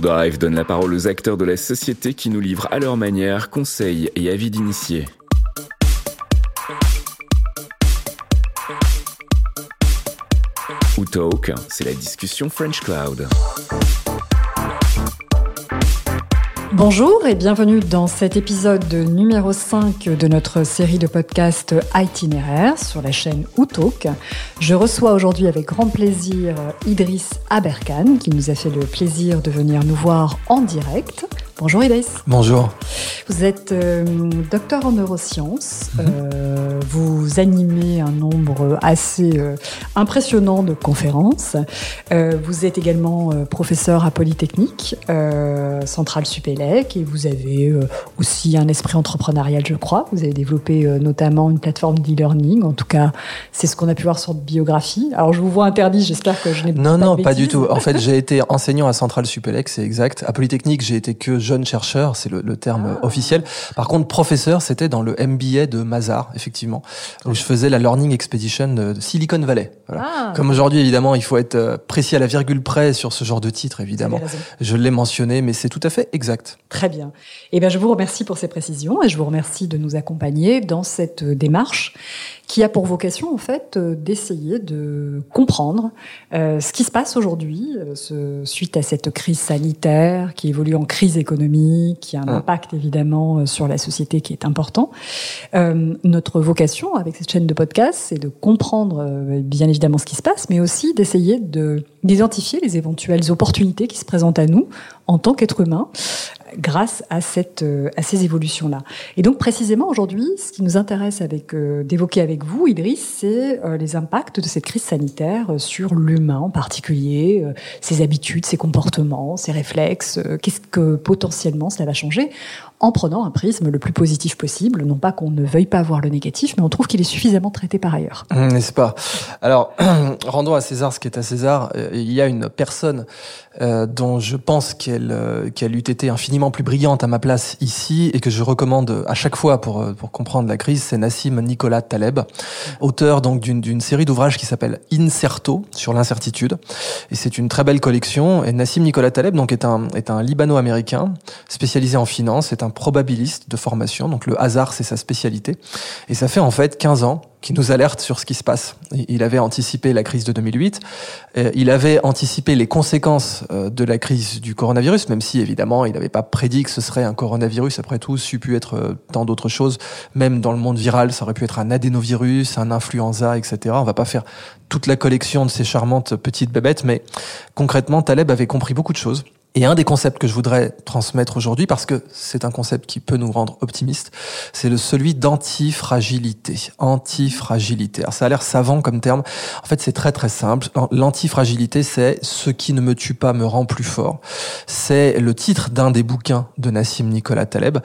Drive donne la parole aux acteurs de la société qui nous livrent à leur manière conseils et avis d'initiés. Ou c'est la discussion French Cloud. Bonjour et bienvenue dans cet épisode numéro 5 de notre série de podcasts itinéraire sur la chaîne Outalk. Je reçois aujourd'hui avec grand plaisir Idriss Aberkan qui nous a fait le plaisir de venir nous voir en direct. Bonjour Idriss. Bonjour. Vous êtes euh, docteur en neurosciences. Mhm. Euh, vous animez un nombre assez euh, impressionnant de conférences. vous êtes également professeur à Polytechnique, Centrale Supélec, et vous avez aussi un esprit entrepreneurial, je crois. Vous avez développé notamment une plateforme d'e-learning. En tout cas, c'est ce qu'on a pu voir sur votre biographie. Alors, je vous vois interdit. J'espère que je n'ai non, pas Non, non, pas du tout. En fait, j'ai été enseignant à Centrale Supélec, c'est exact. À Polytechnique, j'ai été que jeune chercheur, c'est le, terme ah. officiel. Par contre, professeur, c'était dans le MBA de Mazar, effectivement, où je faisais la Learning Expedition de Silicon Valley. Ah. Comme aujourd'hui, évidemment, il faut être euh, précis à la virgule près sur ce genre de titre, évidemment. Je l'ai mentionné, mais c'est tout à fait exact. Très bien. Eh bien, je vous remercie pour ces précisions et je vous remercie de nous accompagner dans cette euh, démarche qui a pour vocation en fait euh, d'essayer de comprendre euh, ce qui se passe aujourd'hui euh, suite à cette crise sanitaire qui évolue en crise économique, qui a un ah. impact évidemment sur la société qui est important. notre vocation avec cette chaîne de podcast, c'est de comprendre bien évidemment ce qui se passe, mais aussi d'essayer de d'identifier les éventuelles opportunités qui se présentent à nous en tant qu'être humain grâce à, euh, ces évolutions-là. Et donc précisément aujourd'hui, ce qui nous intéresse euh, d'évoquer avec vous, Idriss, c'est euh, les impacts de cette crise sanitaire sur l'humain en particulier, ses habitudes, ses comportements, ses réflexes. Qu'est-ce que potentiellement cela va changer en prenant un prisme le plus positif possible. Non pas qu'on ne veuille pas voir le négatif, mais on trouve qu'il est suffisamment traité par ailleurs. Mmh, n'est-ce pas? Alors, rendons à César ce qui est à César. Il y a une personne euh, dont je pense qu'elle euh, qu'elle eût été infiniment plus brillante à ma place ici et que je recommande à chaque fois pour euh, pour comprendre la crise, c'est Nassim Nicolas Taleb, auteur donc d'une série d'ouvrages qui s'appelle Incerto sur l'incertitude et c'est une très belle collection et Nassim Nicolas Taleb donc est un est un libano-américain spécialisé en finance, un probabiliste de formation donc le hasard c'est sa spécialité et ça fait en fait 15 ans qui nous alerte sur ce qui se passe. Il avait anticipé la crise de 2008, euh, il avait anticipé les conséquences euh, de la crise du coronavirus, même si évidemment il n'avait pas prédit que ce serait un coronavirus. Après tout, ça pu être euh, tant d'autres choses. Même dans le monde viral, ça aurait pu être un adénovirus, un influenza, etc. On va pas faire toute la collection de ces charmantes petites bébêtes, mais concrètement, Taleb avait compris beaucoup de choses. Et un des concepts que je voudrais transmettre aujourd'hui, parce que c'est un concept qui peut nous rendre optimistes, c'est le celui d'antifragilité. Antifragilité. Alors ça a l'air savant comme terme. En fait, c'est très très simple. L'antifragilité, c'est ce qui ne me tue pas me rend plus fort. C'est le titre d'un des bouquins de Nassim Nicolas Taleb.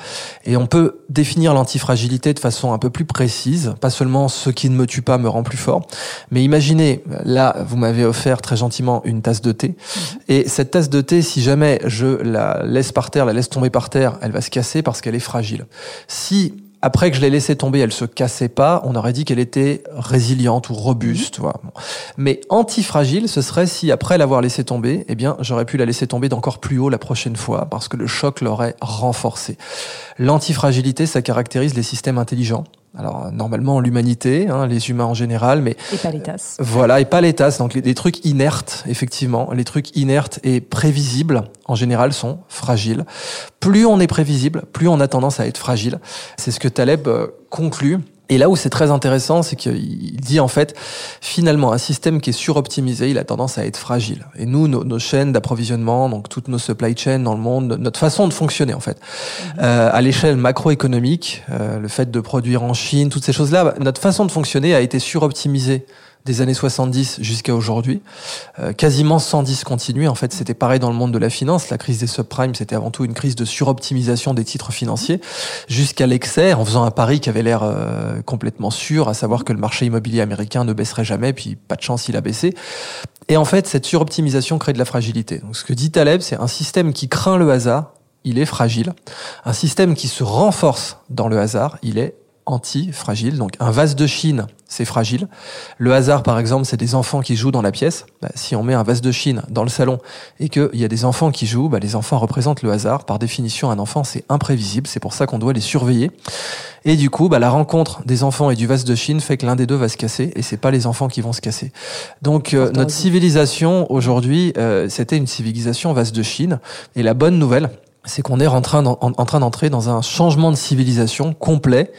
Et on peut définir l'antifragilité de façon un peu plus précise. Pas seulement ce qui ne me tue pas me rend plus fort. Mais imaginez, là, vous m'avez offert très gentiment une tasse de thé. Mm-hmm. Et cette tasse de thé, si jamais jamais je la laisse par terre, la laisse tomber par terre, elle va se casser parce qu'elle est fragile. Si après que je l'ai laissée tomber, elle se cassait pas, on aurait dit qu'elle était résiliente ou robuste. Voilà. Mais antifragile, ce serait si après l'avoir laissée tomber, eh bien, j'aurais pu la laisser tomber d'encore plus haut la prochaine fois parce que le choc l'aurait renforcée. L'antifragilité, ça caractérise les systèmes intelligents. Alors normalement l'humanité, hein, les humains en général, mais et pas l'étas. Voilà et pas l'étas. Donc les, trucs inertes, effectivement, les trucs inertes et prévisibles en général sont fragiles. Plus on est prévisible, plus on a tendance à être fragile. C'est ce que Taleb euh, conclut et là où c'est très intéressant, c'est qu'il dit en fait, finalement, un système qui est suroptimisé, il a tendance à être fragile. Et nous, nos, chaînes d'approvisionnement, donc toutes nos supply chains dans le monde, notre façon de fonctionner en fait, mhm. euh, à l'échelle macroéconomique, euh, le fait de produire en Chine, toutes ces choses-là, notre façon de fonctionner a été suroptimisée des années 70 jusqu'à aujourd'hui, euh, quasiment sans discontinuer. En fait, c'était pareil dans le monde de la finance. La crise des subprimes, c'était avant tout une crise de suroptimisation des titres financiers, jusqu'à l'excès, en faisant un pari qui avait l'air euh, complètement sûr, à savoir que le marché immobilier américain ne baisserait jamais, puis pas de chance, il a baissé. Et en fait, cette suroptimisation crée de la fragilité. Donc, ce que dit Taleb, c'est un système qui craint le hasard, il est fragile. Un système qui se renforce dans le hasard, il est anti-fragiles. Donc un vase de Chine, c'est fragile. Le hasard, par exemple, c'est des enfants qui jouent dans la pièce. Bah, si on met un vase de Chine dans le salon et qu'il y a des enfants qui jouent, bah, les enfants représentent le hasard. Par définition, un enfant, c'est imprévisible. C'est pour ça qu'on doit les surveiller. Et du coup, bah, la rencontre des enfants et du vase de Chine fait que l'un des deux va se casser et c'est pas les enfants qui vont se casser. Donc euh, notre civilisation aujourd'hui, euh, c'était une civilisation vase de Chine. Et la bonne nouvelle, c'est qu'on est en train d'entrer dans un changement de civilisation complet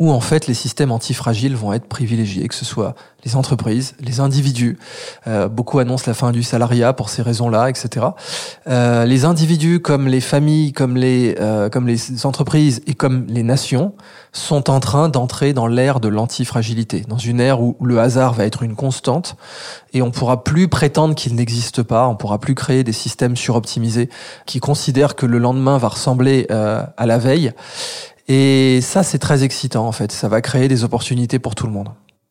où en fait les systèmes antifragiles vont être privilégiés, que ce soit les entreprises, les individus. Euh, beaucoup annoncent la fin du salariat pour ces raisons-là, etc. Euh, les individus, comme les familles, comme les euh, comme les entreprises et comme les nations, sont en train d'entrer dans l'ère de l'antifragilité, dans une ère où le hasard va être une constante et on pourra plus prétendre qu'il n'existe pas, on pourra plus créer des systèmes suroptimisés qui considèrent que le lendemain va ressembler euh, à la veille. Et ça, c'est très excitant en fait. Ça va créer des opportunités pour tout le monde.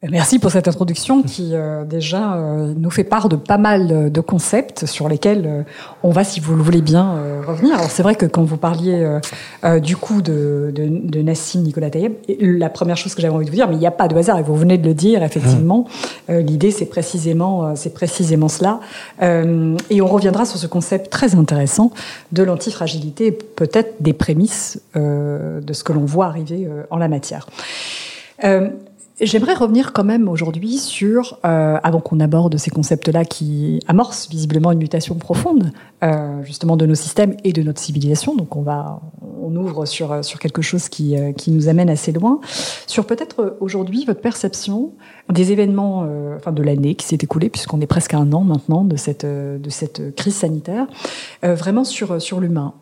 Merci pour cette introduction qui euh, déjà euh, nous fait part de pas mal de concepts sur lesquels euh, on va, si vous le voulez bien, revenir. Alors c'est vrai que quand vous parliez du coup de, de, de Nassim Nicolas Tayeb, la première chose que j'avais envie de vous dire, mais il n'y a pas de hasard, et vous venez de le dire, effectivement, mmh. l'idée c'est précisément, c'est précisément cela. et on reviendra sur ce concept très intéressant de l'antifragilité, peut-être des prémices de ce que l'on voit arriver en la matière. J'aimerais revenir quand même aujourd'hui sur, euh, avant qu'on aborde ces concepts-là qui amorcent visiblement une mutation profonde, euh, justement de nos systèmes et de notre civilisation. Donc on va, on ouvre sur sur quelque chose qui euh, qui nous amène assez loin, sur peut-être aujourd'hui votre perception des événements, euh, enfin de l'année qui s'est écoulée, puisqu'on est presque à un an maintenant de cette euh, de cette crise sanitaire, euh, vraiment sur sur l'humain,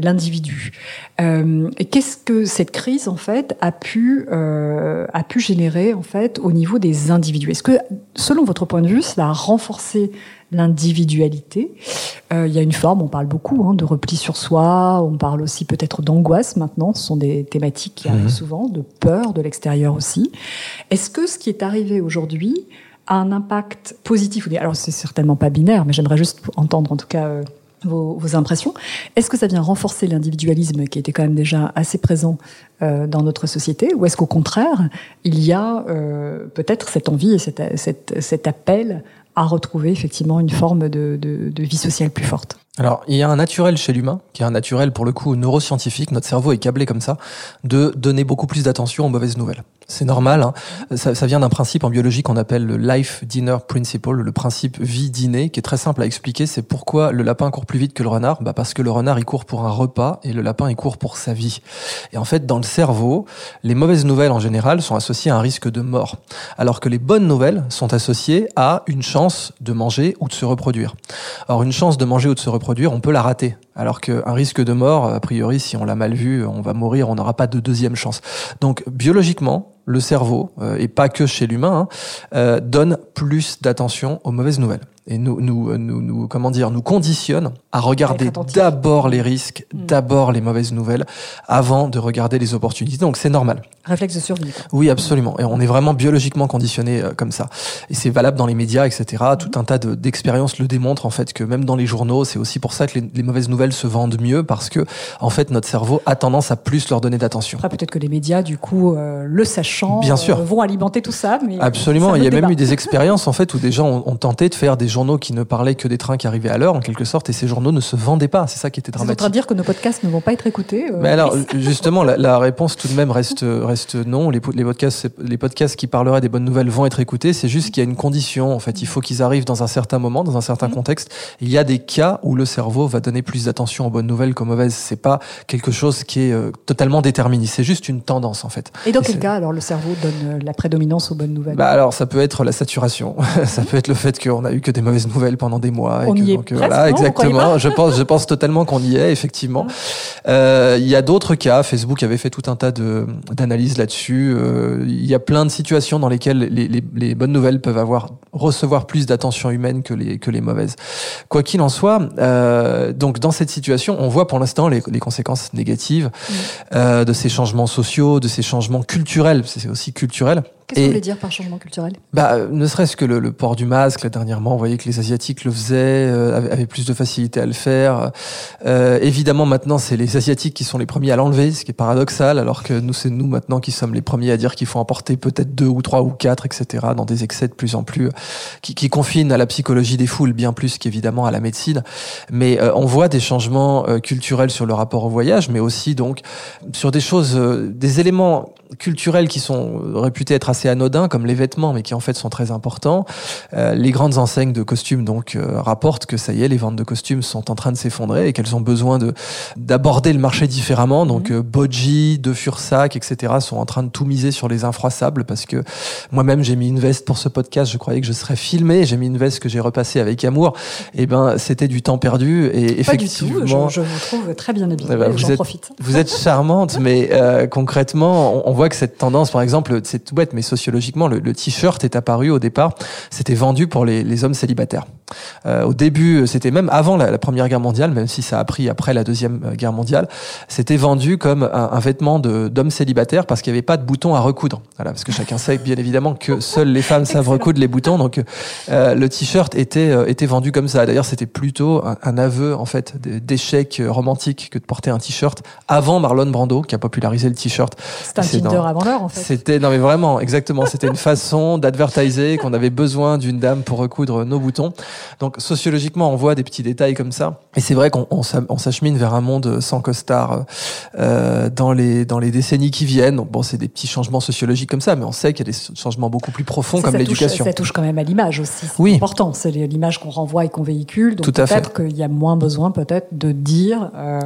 l'individu. et qu'est-ce que cette crise en fait a pu a pu générer en fait au niveau des individus? Est-ce que selon votre point de vue, cela a renforcé l'individualité. Euh, il y a une forme, on parle beaucoup hein, de repli sur soi, on parle aussi peut-être d'angoisse maintenant, ce sont des thématiques qui arrivent mhm. souvent, de peur de l'extérieur aussi. Est-ce que ce qui est arrivé aujourd'hui a un impact positif Alors c'est certainement pas binaire, mais j'aimerais juste entendre en tout cas euh, vos, impressions. Est-ce que ça vient renforcer l'individualisme qui était quand même déjà assez présent euh, dans notre société, ou est-ce qu'au contraire, il y a euh, peut-être cette envie et cet, cet appel à retrouver effectivement une forme de, vie sociale plus forte alors, il y a un naturel chez l'humain, qui est un naturel pour le coup neuroscientifique, notre cerveau est câblé comme ça, de donner beaucoup plus d'attention aux mauvaises nouvelles. C'est normal, hein. ça, ça, vient d'un principe en biologie qu'on appelle le life dinner principle, le principe vie dîner, qui est très simple à expliquer. C'est pourquoi le lapin court plus vite que le renard? Bah Parce que le renard, il court pour un repas et le lapin, il court pour sa vie. Et en fait, dans le cerveau, les mauvaises nouvelles en général sont associées à un risque de mort, alors que les bonnes nouvelles sont associées à une chance de manger ou de se reproduire. Alors, une chance de manger ou de se reproduire, on peut la rater. Alors qu'un risque de mort, a priori, si on l'a mal vu, on va mourir, on n'aura pas de deuxième chance. Donc biologiquement, le cerveau, euh, et pas que chez l'humain, hein, euh, donne plus d'attention aux mauvaises nouvelles et nous, nous, nous, nous, comment dire, nous conditionne à regarder d'abord les risques, hmm. d'abord les mauvaises nouvelles, avant de regarder les opportunités. Donc c'est normal. Réflexe de survie. Oui, absolument. Et on est vraiment biologiquement conditionné euh, comme ça. Et c'est valable dans les médias, etc. Hmm. Tout un tas d'expériences le démontrent en fait que même dans les journaux, c'est aussi pour ça que les, les, mauvaises nouvelles se vendent mieux parce que en fait notre cerveau a tendance à plus leur donner d'attention. Après peut-être que les médias, du coup, euh, le sachant, Bien sûr. Euh, vont alimenter tout ça. Mais absolument. Il y a même eu des expériences en fait où des gens ont, ont tenté de faire des journaux qui ne parlaient que des trains qui arrivaient à l'heure, en quelque sorte, et ces journaux ne se vendaient pas. C'est ça qui était dramatique. C'est en dire que nos podcasts ne vont pas être écoutés euh, Mais alors, justement, la, réponse tout de même reste, reste non. Les, les, podcasts, les podcasts qui parleraient des bonnes nouvelles vont être écoutés. C'est juste qu'il y a une condition. En fait, il faut qu'ils arrivent dans un certain moment, dans un certain mmh. contexte. Il y a des cas où le cerveau va donner plus d'attention aux bonnes nouvelles qu'aux mauvaises. C'est pas quelque chose qui est euh, totalement déterminé. C'est juste une tendance, en fait. Et dans quel cas, alors, le cerveau donne euh, la prédominance aux bonnes nouvelles? Bah alors, ça peut être la saturation. ça peut être le fait qu'on a eu que des mauvaises nouvelles pendant des mois. On y est voilà, exactement. Je pense, je pense totalement qu'on y est, effectivement. Euh, il y a d'autres cas. Facebook avait fait tout un tas d'analyses là-dessus. Euh, il y a plein de situations dans lesquelles les, les, les bonnes nouvelles peuvent avoir recevoir plus d'attention humaine que les que les mauvaises. Quoi qu'il en soit, euh, donc dans cette situation, on voit pour l'instant les, les, conséquences négatives euh, de ces changements sociaux, de ces changements culturels. C'est aussi culturel Qu'est-ce que vous voulez dire par changement culturel? Bah, Ne serait-ce que le, port du masque, là, dernièrement, on voyait que les Asiatiques le faisaient, euh, avaient, plus de facilité à le faire. Euh, évidemment, maintenant, c'est les Asiatiques qui sont les premiers à l'enlever, ce qui est paradoxal, alors que nous, c'est nous maintenant qui sommes les premiers à dire qu'il faut en porter peut-être deux ou trois ou quatre, etc., dans des excès de plus en plus, qui, qui confinent à la psychologie des foules bien plus qu'évidemment à la médecine. Mais euh, on voit des changements culturels sur le rapport au voyage, mais aussi donc sur des choses, des éléments culturels qui sont réputés être assez anodins, comme les vêtements, mais qui en fait sont très importants. Euh, les grandes enseignes de costumes donc euh, rapportent que ça y est, les ventes de costumes sont en train de s'effondrer et qu'elles ont besoin de d'aborder le marché différemment. Donc mmh. euh, Boji, De Fursac, etc. sont en train de tout miser sur les infroissables parce que moi-même j'ai mis une veste pour ce podcast. Je croyais que je serais filmé. J'ai mis une veste que j'ai repassée avec amour. Et eh ben c'était du temps perdu et effectivement. Du tout. Je, vous trouve très bien habillée. Eh ben, vous, êtes, vous êtes charmante, mais euh, concrètement, on, on, voit que cette tendance, par exemple, c'est tout bête, mais sociologiquement, le, t-shirt est apparu au départ. C'était vendu pour les, les hommes célibataires. Euh, au début, c'était même avant la, la, Première Guerre mondiale, même si ça a pris après la Deuxième euh, Guerre mondiale, c'était vendu comme un, un vêtement d'hommes célibataires parce qu'il n'y avait pas de boutons à recoudre. Voilà, parce que chacun sait bien évidemment que seules les femmes savent recoudre les boutons. Donc euh, le t-shirt était euh, était vendu comme ça. D'ailleurs, c'était plutôt un, un, aveu en fait d'échec romantique que de porter un t-shirt avant Marlon Brando qui a popularisé le t-shirt. C'était un avant l'heure en fait. C'était non mais vraiment exactement. C'était une façon d'advertiser qu'on avait besoin d'une dame pour recoudre nos boutons. Donc sociologiquement, on voit des petits détails comme ça. Et c'est vrai qu'on on, s'achemine vers un monde sans costard euh, dans les dans les décennies qui viennent. Donc, bon, c'est des petits changements sociologiques comme ça, mais on sait qu'il y a des changements beaucoup plus profonds comme l'éducation. Ça touche quand même à l'image aussi. C'est oui. important. C'est l'image qu'on renvoie et qu'on véhicule. Donc peut-être qu'il y a moins besoin peut-être de dire euh,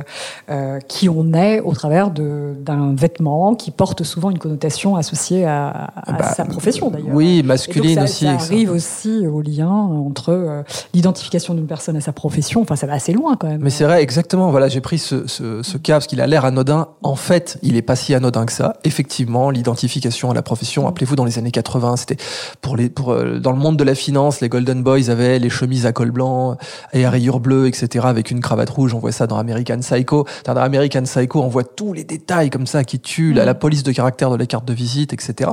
euh, qui on est au travers d'un vêtement qui porte souvent une connotation associée à, à bah, sa profession d'ailleurs. Oui, masculine aussi. Ça arrive aussi au lien entre euh, l'identification d'une personne à sa profession. Enfin, ça va assez loin quand même. Mais c'est vrai, exactement. Voilà, j'ai pris ce, ce, ce cas parce qu'il a l'air anodin. En fait, il est pas si anodin que ça. Effectivement, l'identification à la profession. Rappelez-vous, dans les années 80, c'était pour les pour euh, dans le monde de la finance, les Golden Boys avaient les chemises à col blanc et à rayures bleues, etc. avec une cravate rouge. On voit ça dans American Psycho. Dans American Psycho, on voit tous les détails comme ça qui tuent la, la police de caractère de la carte de visite, etc.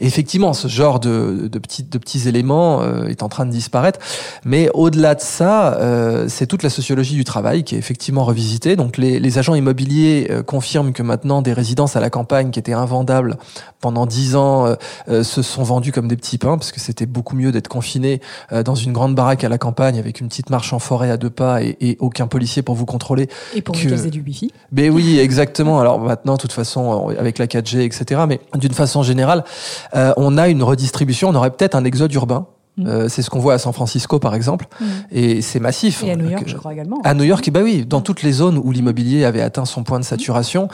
Et effectivement, ce genre de, de petits de petits éléments euh, est en train de disparaître. Mais au-delà de ça, euh, c'est toute la sociologie du travail qui est effectivement revisitée. Donc les, les agents immobiliers euh, confirment que maintenant des résidences à la campagne qui étaient invendables pendant dix ans euh, se sont vendues comme des petits pains parce que c'était beaucoup mieux d'être confiné dans une grande baraque à la campagne avec une petite marche en forêt à deux pas et, et aucun policier pour vous contrôler. Et pour que... utiliser du wifi. Ben oui, exactement. Alors maintenant, de toute façon, avec la 4G, etc. Mais d'une façon générale, on a une redistribution. On aurait peut-être un exode urbain Mm. Euh, c'est ce qu'on voit à San Francisco, par exemple, mm. et c'est massif. Et à New York, je crois également. À New York, bah oui, dans mm. toutes les zones où l'immobilier avait atteint son point de saturation.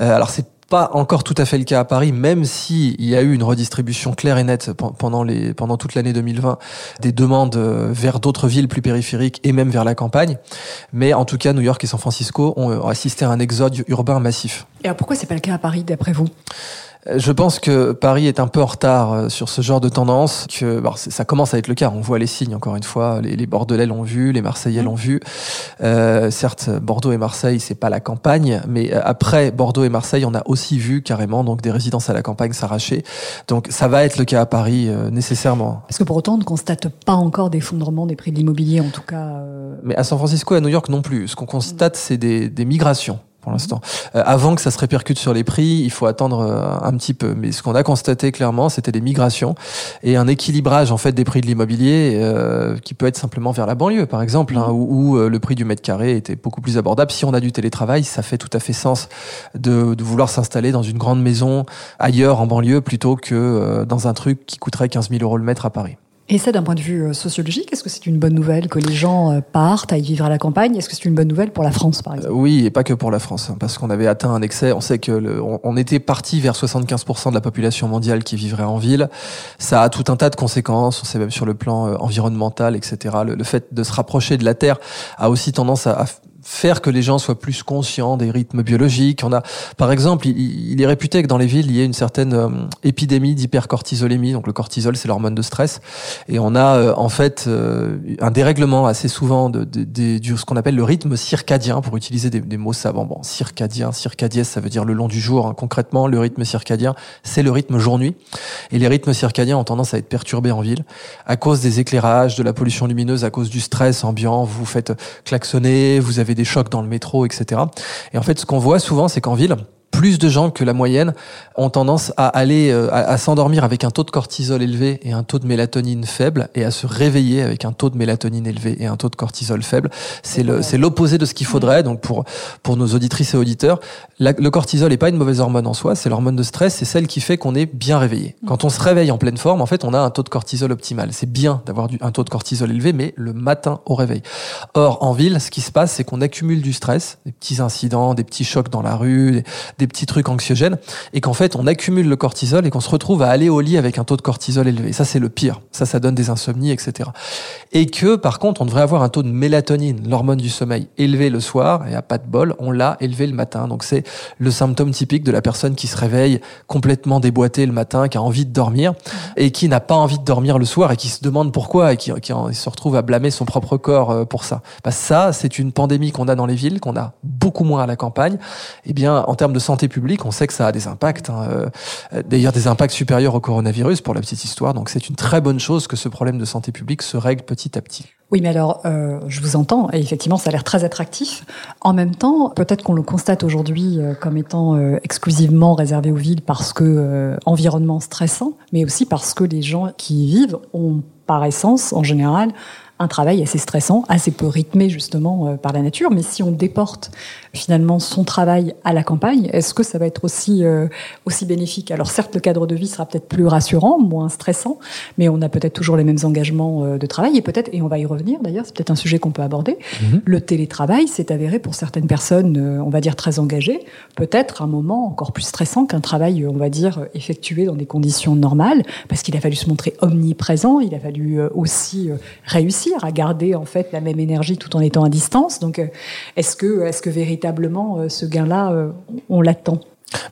Euh, alors c'est pas encore tout à fait le cas à Paris, même si il y a eu une redistribution claire et nette pendant les pendant toute l'année 2020 des demandes euh, vers d'autres villes plus périphériques et même vers la campagne. Mais en tout cas, New York et San Francisco ont assisté à un exode urbain massif. Et alors pourquoi c'est pas le cas à Paris, d'après vous? Je pense que Paris est un peu en retard euh, sur ce genre de tendance. Que ça commence à être le cas. On voit les signes encore une fois. Les, Bordelais l'ont vu, les Marseillais l'ont vu. Euh, certes, Bordeaux et Marseille, c'est pas la campagne, mais euh, après Bordeaux et Marseille, on a aussi vu carrément donc des résidences à la campagne s'arracher. Donc ça va être le cas à Paris euh, nécessairement. Est-ce que pour autant on ne constate pas encore d'effondrement des prix de l'immobilier en tout cas Mais à San Francisco et à New York non plus. Ce qu'on constate, c'est des, des migrations pour l'instant. Euh, avant que ça se répercute sur les prix, il faut attendre euh, un petit peu. Mais ce qu'on a constaté clairement, c'était des migrations et un équilibrage en fait des prix de l'immobilier euh, qui peut être simplement vers la banlieue, par exemple, hein, où, le prix du mètre carré était beaucoup plus abordable. Si on a du télétravail, ça fait tout à fait sens de, de vouloir s'installer dans une grande maison ailleurs en banlieue plutôt que dans un truc qui coûterait 15 000 euros le mètre à Paris. Et ça, d'un point de vue euh, sociologique, est-ce que c'est une bonne nouvelle que les gens euh, partent à y vivre à la campagne? Est-ce que c'est une bonne nouvelle pour la France, par exemple? Oui, et pas que pour la France, hein, parce qu'on avait atteint un excès. On sait que le, on, était parti vers 75% de la population mondiale qui vivrait en ville. Ça a tout un tas de conséquences. On sait même sur le plan euh, environnemental, etc. Le, fait de se rapprocher de la Terre a aussi tendance à faire que les gens soient plus conscients des rythmes biologiques. On a, par exemple, il, est réputé que dans les villes, il y a une certaine euh, épidémie d'hypercortisolémie. Donc le cortisol, c'est l'hormone de stress, et on a euh, en fait euh, un dérèglement assez souvent de, de, de, ce qu'on appelle le rythme circadien, pour utiliser des, des mots savants. Bon, circadien, circadiès, ça veut dire le long du jour. Hein. Concrètement, le rythme circadien, c'est le rythme jour-nuit, et les rythmes circadiens ont tendance à être perturbés en ville à cause des éclairages, de la pollution lumineuse, à cause du stress ambiant. Vous vous faites klaxonner, vous avez des chocs dans le métro, etc. Et en fait, ce qu'on voit souvent, c'est qu'en ville, plus de gens que la moyenne ont tendance à aller euh, à, s'endormir avec un taux de cortisol élevé et un taux de mélatonine faible et à se réveiller avec un taux de mélatonine élevé et un taux de cortisol faible. C'est le c'est l'opposé de ce qu'il faudrait. Donc pour pour nos auditrices et auditeurs, le cortisol n'est pas une mauvaise hormone en soi, c'est l'hormone de stress, c'est celle qui fait qu'on est bien réveillé. Quand on se réveille en pleine forme, en fait, on a un taux de cortisol optimal. C'est bien d'avoir un taux de cortisol élevé, mais le matin au réveil. Or en ville, ce qui se passe, c'est qu'on accumule du stress, des petits incidents, des petits chocs dans la rue, des des petits trucs anxiogènes, et qu'en fait on accumule le cortisol et qu'on se retrouve à aller au lit avec un taux de cortisol élevé. Ça c'est le pire. Ça, ça donne des insomnies, etc. Et que par contre on devrait avoir un taux de mélatonine, l'hormone du sommeil, élevé le soir, et à pas de bol, on l'a élevé le matin. Donc c'est le symptôme typique de la personne qui se réveille complètement déboîtée le matin, qui a envie de dormir, et qui n'a pas envie de dormir le soir, et qui se demande pourquoi, et qui, se retrouve à blâmer son propre corps euh, pour ça. Bah, ça, c'est une pandémie qu'on a dans les villes, qu'on a beaucoup moins à la campagne. Eh bien, en termes de santé publique, on sait que ça a des impacts, hein, euh, d'ailleurs des impacts supérieurs au coronavirus pour la petite histoire. Donc c'est une très bonne chose que ce problème de santé publique se règle petit à petit. Oui, mais alors, euh, je vous entends, et effectivement, ça a l'air très attractif. En même temps, peut-être qu'on le constate aujourd'hui euh, comme étant exclusivement réservé aux villes parce que environnement stressant, mais aussi parce que les gens qui y vivent ont, par essence, en général, un travail assez stressant, assez peu rythmé justement par la nature. Mais si on déporte finalement son travail à la campagne, est-ce que ça va être aussi euh, aussi bénéfique? Alors certes, le cadre de vie sera peut-être plus rassurant, moins stressant, mais on a peut-être toujours les mêmes engagements euh, de travail et peut-être et on va y revenir d'ailleurs, c'est peut-être un sujet qu'on peut aborder. Mhm. Le télétravail s'est avéré pour certaines personnes, euh, on va dire très engagées, peut-être un moment encore plus stressant qu'un travail, on va dire effectué dans des conditions normales, parce qu'il a fallu se montrer omniprésent, il a fallu aussi réussir à garder en fait la même énergie tout en étant à distance. Donc est-ce que est-ce que véritablement euh, ce gain-là, euh, on l'attend.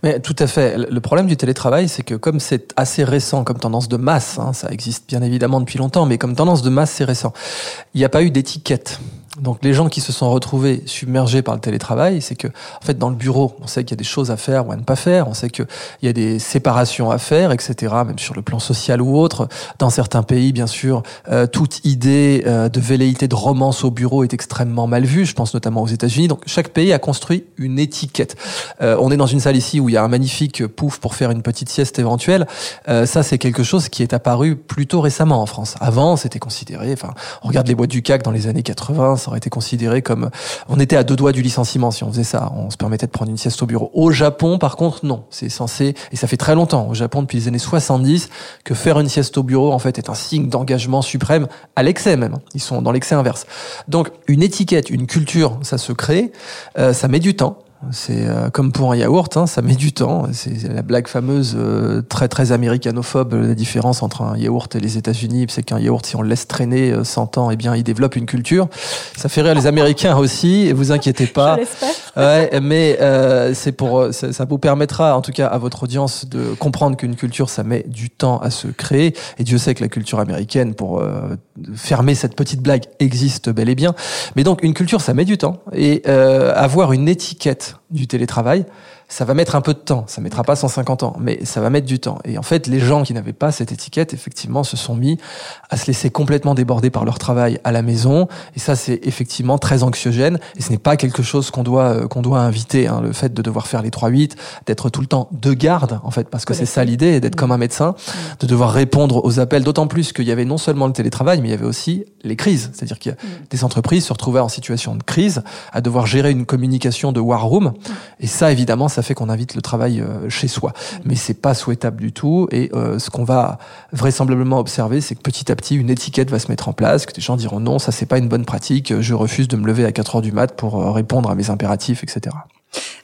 Mais tout à fait. Le problème du télétravail, c'est que comme c'est assez récent comme tendance de masse, hein, ça existe bien évidemment depuis longtemps, mais comme tendance de masse, c'est récent. Il n'y a pas eu d'étiquette donc les gens qui se sont retrouvés submergés par le télétravail, c'est que en fait dans le bureau, on sait qu'il y a des choses à faire ou à ne pas faire, on sait qu'il y a des séparations à faire, etc. Même sur le plan social ou autre. Dans certains pays, bien sûr, euh, toute idée euh, de velléité de romance au bureau est extrêmement mal vue. Je pense notamment aux États-Unis. Donc chaque pays a construit une étiquette. Euh, on est dans une salle ici où il y a un magnifique pouf pour faire une petite sieste éventuelle. ça, c'est quelque chose qui est apparu plutôt récemment en France. Avant, c'était considéré. Enfin, on regarde les boîtes du CAC dans les années 80 ça aurait été considéré comme on était à deux doigts du licenciement si on faisait ça. On se permettait de prendre une sieste au bureau. Au Japon, par contre, non. C'est censé et ça fait très longtemps au Japon depuis les années 70 que faire une sieste au bureau en fait est un signe d'engagement suprême à l'excès même. Ils sont dans l'excès inverse. Donc une étiquette, une culture, ça se crée, euh, ça met du temps. C'est euh, comme pour un yaourt, hein, ça met du temps. C'est la blague fameuse, euh, très très américanophobe, la différence entre un yaourt et les États-Unis, c'est qu'un yaourt, si on le laisse traîner 100 euh, ans, eh bien, il développe une culture. Ça fait rire les Américains aussi, et vous inquiétez pas. ouais, mais c'est pour, ça, ça, vous permettra, en tout cas, à votre audience, de comprendre qu'une culture, ça met du temps à se créer. Et Dieu sait que la culture américaine, pour fermer cette petite blague, existe bel et bien. Mais donc, une culture, ça met du temps, et avoir une étiquette du télétravail, ça va mettre un peu de temps. Ça mettra pas 150 ans, mais ça va mettre du temps. Et en fait, les gens qui n'avaient pas cette étiquette, effectivement, se sont mis à se laisser complètement déborder par leur travail à la maison. Et ça, c'est effectivement très anxiogène. Et ce n'est pas quelque chose qu'on doit euh, qu'on doit inviter. Hein, le fait de devoir faire les 3-8, d'être tout le temps de garde, en fait, parce que c'est ça l'idée, d'être comme un médecin, de devoir répondre aux appels. D'autant plus qu'il y avait non seulement le télétravail, mais il y avait aussi les crises. C'est-à-dire que des entreprises se retrouvaient en situation de crise, à devoir gérer une communication de war room. Et ça, évidemment, ça fait qu'on invite le travail euh, chez soi. Mais c'est pas souhaitable du tout. Et euh, ce qu'on va vraisemblablement observer, c'est que petit à petit, une étiquette va se mettre en place, que des gens diront non, ça c'est pas une bonne pratique, je refuse de me lever à 4 heures du mat pour euh, répondre à mes impératifs, etc.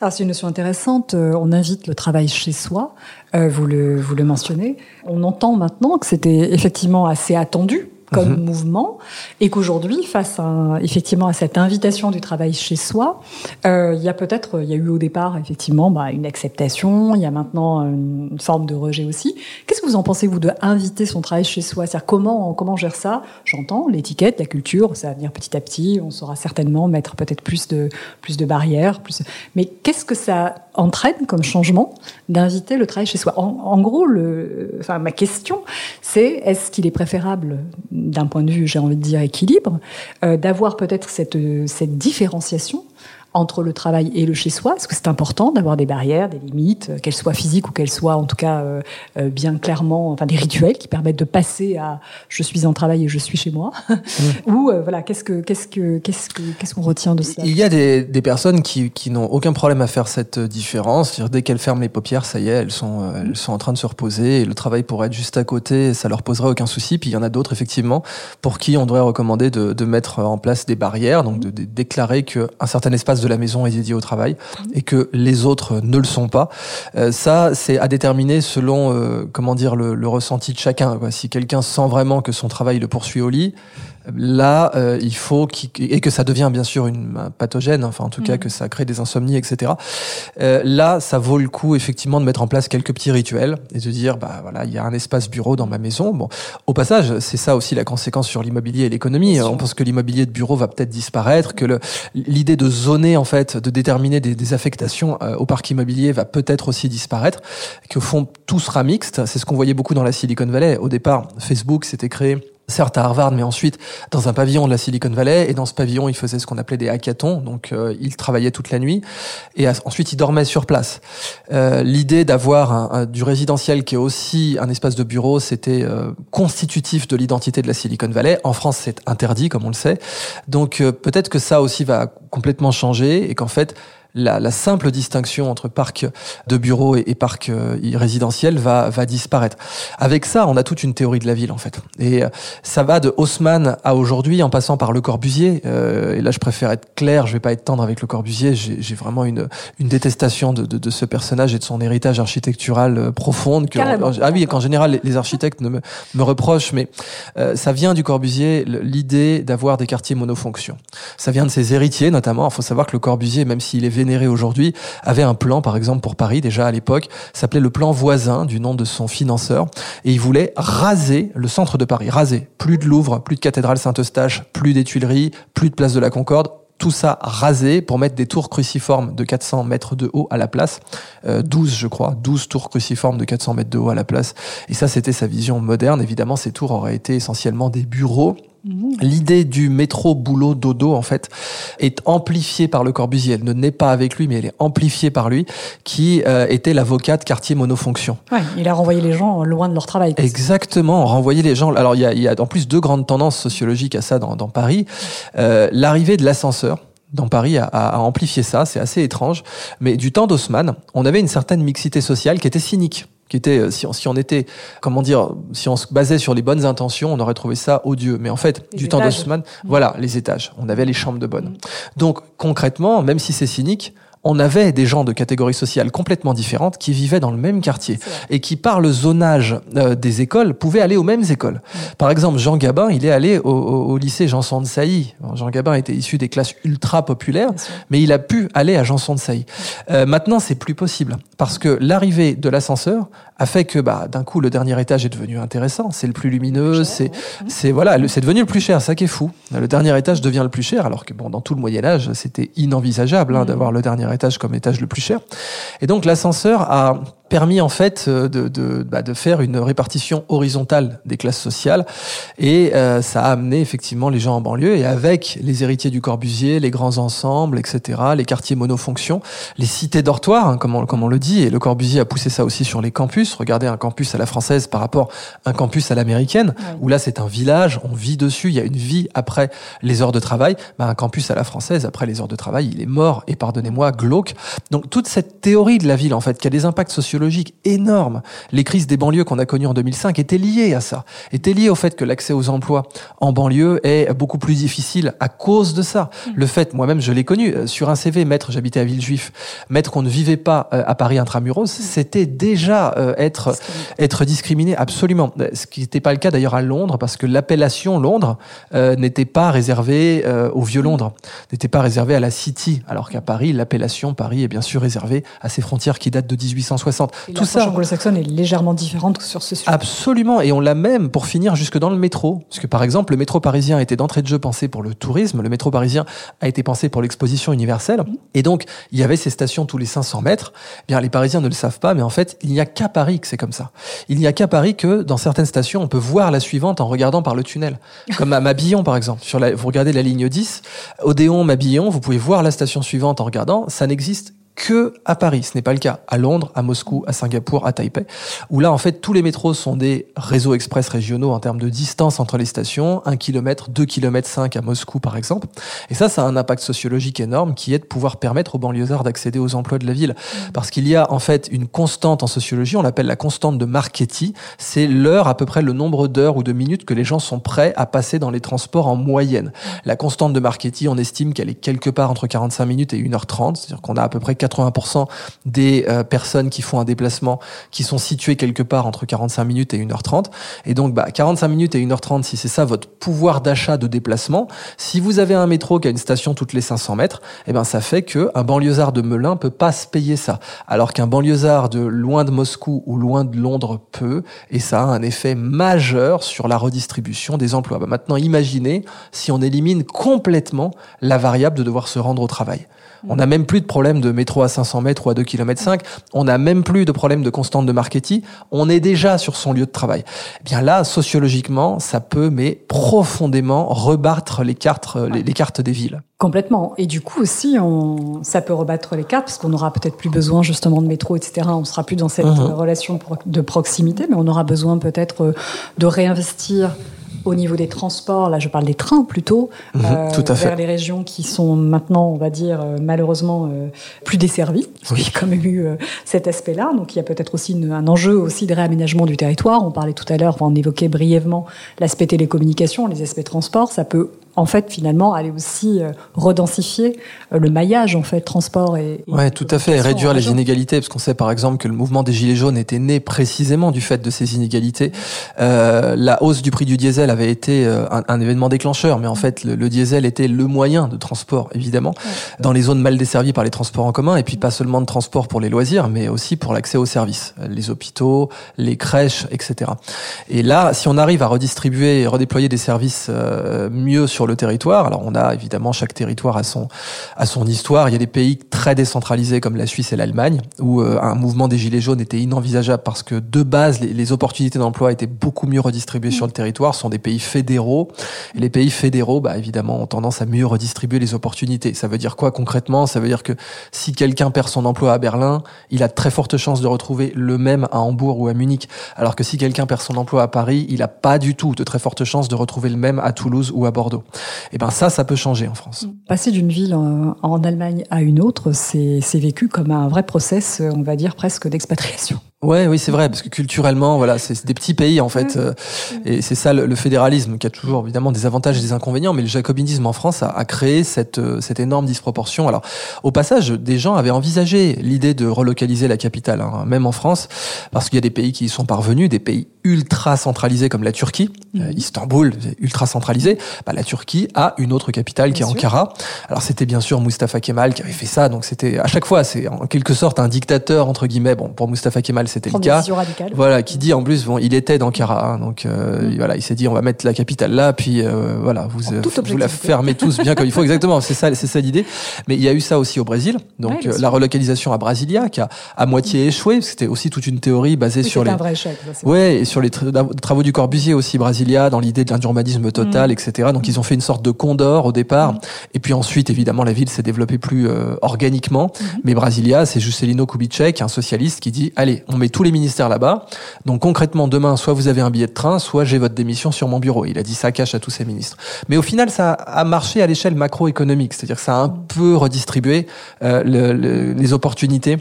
Alors c'est une notion intéressante. On invite le travail chez soi. vous le vous le mentionnez. On entend maintenant que c'était effectivement assez attendu comme mhm. mouvement, et qu'aujourd'hui, face à, effectivement à cette invitation du travail chez soi, euh, il y a peut-être, il y a eu au départ effectivement bah, une acceptation, il y a maintenant une forme de rejet aussi. Qu'est-ce que vous en pensez vous de inviter son travail chez soi? C'est-à-dire comment comment on gère ça? J'entends l'étiquette, la culture, ça va venir petit à petit. On saura certainement mettre peut-être plus de plus de barrières, plus. Mais qu'est-ce que ça entraîne comme changement? D'inviter le travail chez soi. En, gros, le, enfin ma question, c'est est-ce qu'il est préférable d'un point de vue, j'ai envie de dire, équilibre, euh, d'avoir peut-être cette, cette différenciation entre le travail et le chez-soi Est-ce que c'est important d'avoir des barrières, des limites, euh, qu'elles soient physiques ou qu'elles soient en tout cas euh, euh, bien clairement, enfin des rituels qui permettent de passer à je suis en travail et je suis chez moi mmh. Ou voilà, qu'est-ce que qu'est-ce que qu'est-ce que qu'est-ce qu'on retient de ça? Il y a des, des personnes qui, qui n'ont aucun problème à faire cette différence. -dire dès qu'elles ferment les paupières, ça y est, elles sont elles sont en train de se reposer et le travail pourrait être juste à côté, ça leur poserait aucun souci. Puis il y en a d'autres effectivement pour qui on devrait recommander de, de mettre en place des barrières, donc de, de déclarer qu'un certain espace de la maison est dédié au travail et que les autres ne le sont pas. Euh, ça, c'est à déterminer selon euh, comment dire le, le, ressenti de chacun. Si quelqu'un sent vraiment que son travail le poursuit au lit, Là, euh, il faut et que ça devient bien sûr une pathogène, enfin en tout cas mm. que ça crée des insomnies, etc. Euh, là, ça vaut le coup effectivement de mettre en place quelques petits rituels et de dire, bah voilà, il y a un espace bureau dans ma maison. Bon, au passage, c'est ça aussi la conséquence sur l'immobilier et l'économie. On pense que l'immobilier de bureau va peut-être disparaître, que l'idée de zoner en fait, de déterminer des, des affectations euh, au parc immobilier va peut-être aussi disparaître, qu'au fond tout sera mixte. C'est ce qu'on voyait beaucoup dans la Silicon Valley. Au départ, Facebook s'était créé certes à Harvard, mais ensuite dans un pavillon de la Silicon Valley. Et dans ce pavillon, il faisait ce qu'on appelait des hackathons. Donc, euh, il travaillait toute la nuit. Et ensuite, il dormait sur place. Euh, L'idée d'avoir du résidentiel qui est aussi un espace de bureau, c'était euh, constitutif de l'identité de la Silicon Valley. En France, c'est interdit, comme on le sait. Donc, euh, peut-être que ça aussi va complètement changer et qu'en fait, la, la, simple distinction entre parc de bureaux et, et parc euh, résidentiel va, va disparaître. Avec ça, on a toute une théorie de la ville en fait. Et euh, ça va de Haussmann à aujourd'hui en passant par Le Corbusier. Euh, et là, je préfère être clair, je vais pas être tendre avec Le Corbusier. J'ai vraiment une, une détestation de, de, de, ce personnage et de son héritage architectural euh, profonde. Que, ah oui, qu'en général, les, architectes ne me, me reprochent, mais ça vient du Corbusier, l'idée d'avoir des quartiers monofonctions. Ça vient de ses héritiers notamment. Il faut savoir que Le Corbusier, même s'il est vénéré aujourd'hui, avait un plan, par exemple, pour Paris, déjà à l'époque, s'appelait le plan voisin, du nom de son financeur, et il voulait raser le centre de Paris, raser. Plus de Louvre, plus de cathédrale Saint-Eustache, plus des Tuileries, plus de place de la Concorde, tout ça rasé pour mettre des tours cruciformes de 400 mètres de haut à la place. 12, euh, je crois, 12 tours cruciformes de 400 mètres de haut à la place. Et ça, c'était sa vision moderne. Évidemment, ces tours auraient été essentiellement des bureaux Mmh. L'idée du métro boulot dodo en fait est amplifiée par Le Corbusier. Elle ne naît pas avec lui, mais elle est amplifiée par lui, qui euh, était l'avocat de quartier monofonction. Ouais, il a renvoyé les gens loin de leur travail. Exactement, renvoyer les gens. Alors il y a, il y a en plus deux grandes tendances sociologiques à ça dans, dans Paris. Euh, L'arrivée de l'ascenseur dans Paris a, a, amplifié ça, c'est assez étrange. Mais du temps d'Haussmann, on avait une certaine mixité sociale qui était cynique qui était euh, si on, si on était comment dire si on se basait sur les bonnes intentions on aurait trouvé ça odieux mais en fait du temps d'Haussmann mmh. voilà les étages on avait les chambres de bonne mmh. donc concrètement même si c'est cynique on avait des gens de catégories sociales complètement différentes qui vivaient dans le même quartier et qui, par le zonage euh, des écoles, pouvaient aller aux mêmes écoles. Mmh. Par exemple, Jean Gabin, il est allé au, au, lycée Janson de Sailly. Jean Gabin était issu des classes ultra populaires, mais il a pu aller à Janson de Sailly. Euh, maintenant, c'est plus possible parce que l'arrivée de l'ascenseur a fait que bah, d'un coup le dernier étage est devenu intéressant, c'est le plus lumineux, c'est c'est voilà, c'est devenu le plus cher, ça qui est fou. Le dernier étage devient le plus cher alors que bon dans tout le Moyen Âge, c'était inenvisageable hein, mmh. d'avoir le dernier étage comme étage le plus cher. Et donc l'ascenseur a permis en fait euh, de, de, bah, de, faire une répartition horizontale des classes sociales et euh, ça a amené effectivement les gens en banlieue et avec les héritiers du Corbusier, les grands ensembles, etc., les quartiers monofonctions, les cités dortoirs, hein, comme, on, comme on le dit, et le Corbusier a poussé ça aussi sur les campus. Regardez un campus à la française par rapport à un campus à l'américaine, où là c'est un village, on vit dessus, il y a une vie après les heures de travail. Bah, un campus à la française, après les heures de travail, il est mort, et pardonnez-moi, glauque. Donc toute cette théorie de la ville, en fait, qui a des impacts sociaux sociologique énorme. Les crises des banlieues qu'on a connues en 2005 étaient liées à ça, étaient liées au fait que l'accès aux emplois en banlieue est beaucoup plus difficile à cause de ça. Mmh. Le fait, moi-même, je l'ai connu euh, sur un CV, maître, j'habitais à Villejuif, maître qu'on ne vivait pas euh, à Paris intramuros, mmh. c'était déjà euh, être être discriminé absolument. Ce qui n'était pas le cas d'ailleurs à Londres, parce que l'appellation Londres n'était pas réservée au vieux Londres, n'était pas réservée à la City, alors qu'à Paris, l'appellation Paris est bien sûr réservée à ses frontières qui datent de 1860. Tout ça anglo-saxonne est légèrement différente sur ce sujet. Absolument, et on l'a même pour finir jusque dans le métro, parce que par exemple, le métro parisien était d'entrée de jeu pensé pour le tourisme, le métro parisien a été pensé pour l'exposition universelle, mmh. et donc il y avait ces stations tous les 500 mètres. Eh bien, les Parisiens ne le savent pas, mais en fait, il n'y a qu'à Paris que c'est comme ça. Il n'y a qu'à Paris que dans certaines stations, on peut voir la suivante en regardant par le tunnel, comme à Mabillon par exemple. Sur la, vous regardez la ligne 10, Odéon, Mabillon, vous pouvez voir la station suivante en regardant. Ça n'existe que à Paris. Ce n'est pas le cas à Londres, à Moscou, à Singapour, à Taipei, où là, en fait, tous les métros sont des réseaux express régionaux en termes de distance entre les stations, 1 km, 2 km 5 à Moscou, par exemple. Et ça, ça a un impact sociologique énorme qui est de pouvoir permettre aux banlieusards d'accéder aux emplois de la ville. Mmh. Parce qu'il y a, en fait, une constante en sociologie, on l'appelle la constante de Marchetti. C'est l'heure, à peu près le nombre d'heures ou de minutes que les gens sont prêts à passer dans les transports en moyenne. Mmh. La constante de Marchetti, on estime qu'elle est quelque part entre 45 minutes et 1h30. C'est-à-dire qu'on a à peu près 80% des euh, personnes qui font un déplacement qui sont situées quelque part entre 45 minutes et 1h30. Et donc, bah, 45 minutes et 1h30, si c'est ça votre pouvoir d'achat de déplacement, si vous avez un métro qui a une station toutes les 500 mètres, eh ben, ça fait que un banlieusard de Melun peut pas se payer ça. Alors qu'un banlieusard de loin de Moscou ou loin de Londres peut. Et ça a un effet majeur sur la redistribution des emplois. Bah, maintenant, imaginez si on élimine complètement la variable de devoir se rendre au travail. On n'a même plus de problème de métro à 500 mètres ou à 2 km 5. On n'a même plus de problème de constante de marketing. On est déjà sur son lieu de travail. Eh bien là, sociologiquement, ça peut, mais profondément, rebattre les cartes, euh, les, cartes des villes. Complètement. Et du coup aussi, on, ça peut rebattre les cartes parce qu'on n'aura peut-être plus besoin justement de métro, etc. On sera plus dans cette mhm. relation de proximité, mais on aura besoin peut-être euh, de réinvestir au niveau des transports, là je parle des trains plutôt, mhm, euh, tout à vers les régions qui sont maintenant, on va dire, euh, malheureusement euh, plus desservies. Parce qu'il y a quand même eu cet aspect-là. Donc il y a peut-être aussi un enjeu aussi de réaménagement du territoire. On parlait tout à l'heure, on évoquait brièvement l'aspect télécommunication, les aspects transport. Ça peut en fait, finalement, aller aussi euh, redensifier euh, le maillage, en fait, transport et. et ouais, tout à fait, et réduire les inégalités, parce qu'on sait par exemple que le mouvement des Gilets jaunes était né précisément du fait de ces inégalités. Euh, la hausse du prix du diesel avait été euh, un, un événement déclencheur, mais en fait, le, diesel était le moyen de transport, évidemment, dans les zones mal desservies par les transports en commun, et puis pas seulement de transport pour les loisirs, mais aussi pour l'accès aux services, les hôpitaux, les crèches, etc. Et là, si on arrive à redistribuer et redéployer des services mieux sur le territoire. Alors on a évidemment chaque territoire a son à son histoire. Il y a des pays très décentralisés comme la Suisse et l'Allemagne où euh, un mouvement des gilets jaunes était inenvisageable parce que de base les, opportunités d'emploi étaient beaucoup mieux redistribuées sur le territoire. Ce sont des pays fédéraux et les pays fédéraux, bah évidemment, ont tendance à mieux redistribuer les opportunités. Ça veut dire quoi concrètement? Ça veut dire que si quelqu'un perd son emploi à Berlin, il a très fortes chances de retrouver le même à Hambourg ou à Munich. Alors que si quelqu'un perd son emploi à Paris, il a pas du tout de très fortes chances de retrouver le même à Toulouse ou à Bordeaux. Et eh ben ça, ça peut changer en France. Passer d'une ville en, Allemagne à une autre, c'est vécu comme un vrai process, on va dire presque d'expatriation. Ouais, oui, c'est vrai, parce que culturellement, voilà, c'est des petits pays en fait, euh, et c'est ça le, fédéralisme qui a toujours évidemment des avantages et des inconvénients, mais le jacobinisme en France a, a créé cette euh, cette énorme disproportion. Alors, au passage, des gens avaient envisagé l'idée de relocaliser la capitale, hein, même en France, parce qu'il y a des pays qui y sont parvenus, des pays ultra centralisés comme la Turquie, mmh. euh, Istanbul, ultra centralisé. Bah, la Turquie a une autre capitale qui est Ankara. Alors, c'était bien sûr Mustafa Kemal qui avait fait ça, donc c'était à chaque fois, c'est en quelque sorte un dictateur entre guillemets. Bon, pour Mustafa Kemal c'était le cas. Voilà, qui dit en plus, bon, il était d'Ankara, hein, donc euh, mm. voilà, il s'est dit on va mettre la capitale là, puis euh, voilà, vous euh, vous la fermez tous bien comme il faut, exactement. C'est ça, c'est ça l'idée. Mais il y a eu ça aussi au Brésil, donc la relocalisation à Brasilia qui a à moitié échoué. C'était aussi toute une théorie basée sur les. Un vrai échec, ouais, et sur les travaux du Corbusier aussi Brasilia, dans l'idée d'un urbanisme total, mm. etc. Donc ils ont fait une sorte de condor au départ, mm. et puis ensuite évidemment la ville s'est développée plus organiquement. Mm-hmm. Mais Brasilia, c'est Juscelino Kubitschek, un socialiste, qui dit allez, on met tous les ministères là-bas. Donc concrètement, demain, soit vous avez un billet de train, soit j'ai votre démission sur mon bureau. Il a dit ça cache à tous ses ministres. Mais au final, ça a marché à l'échelle macroéconomique, c'est-à-dire que ça a un peu redistribué euh, le, les opportunités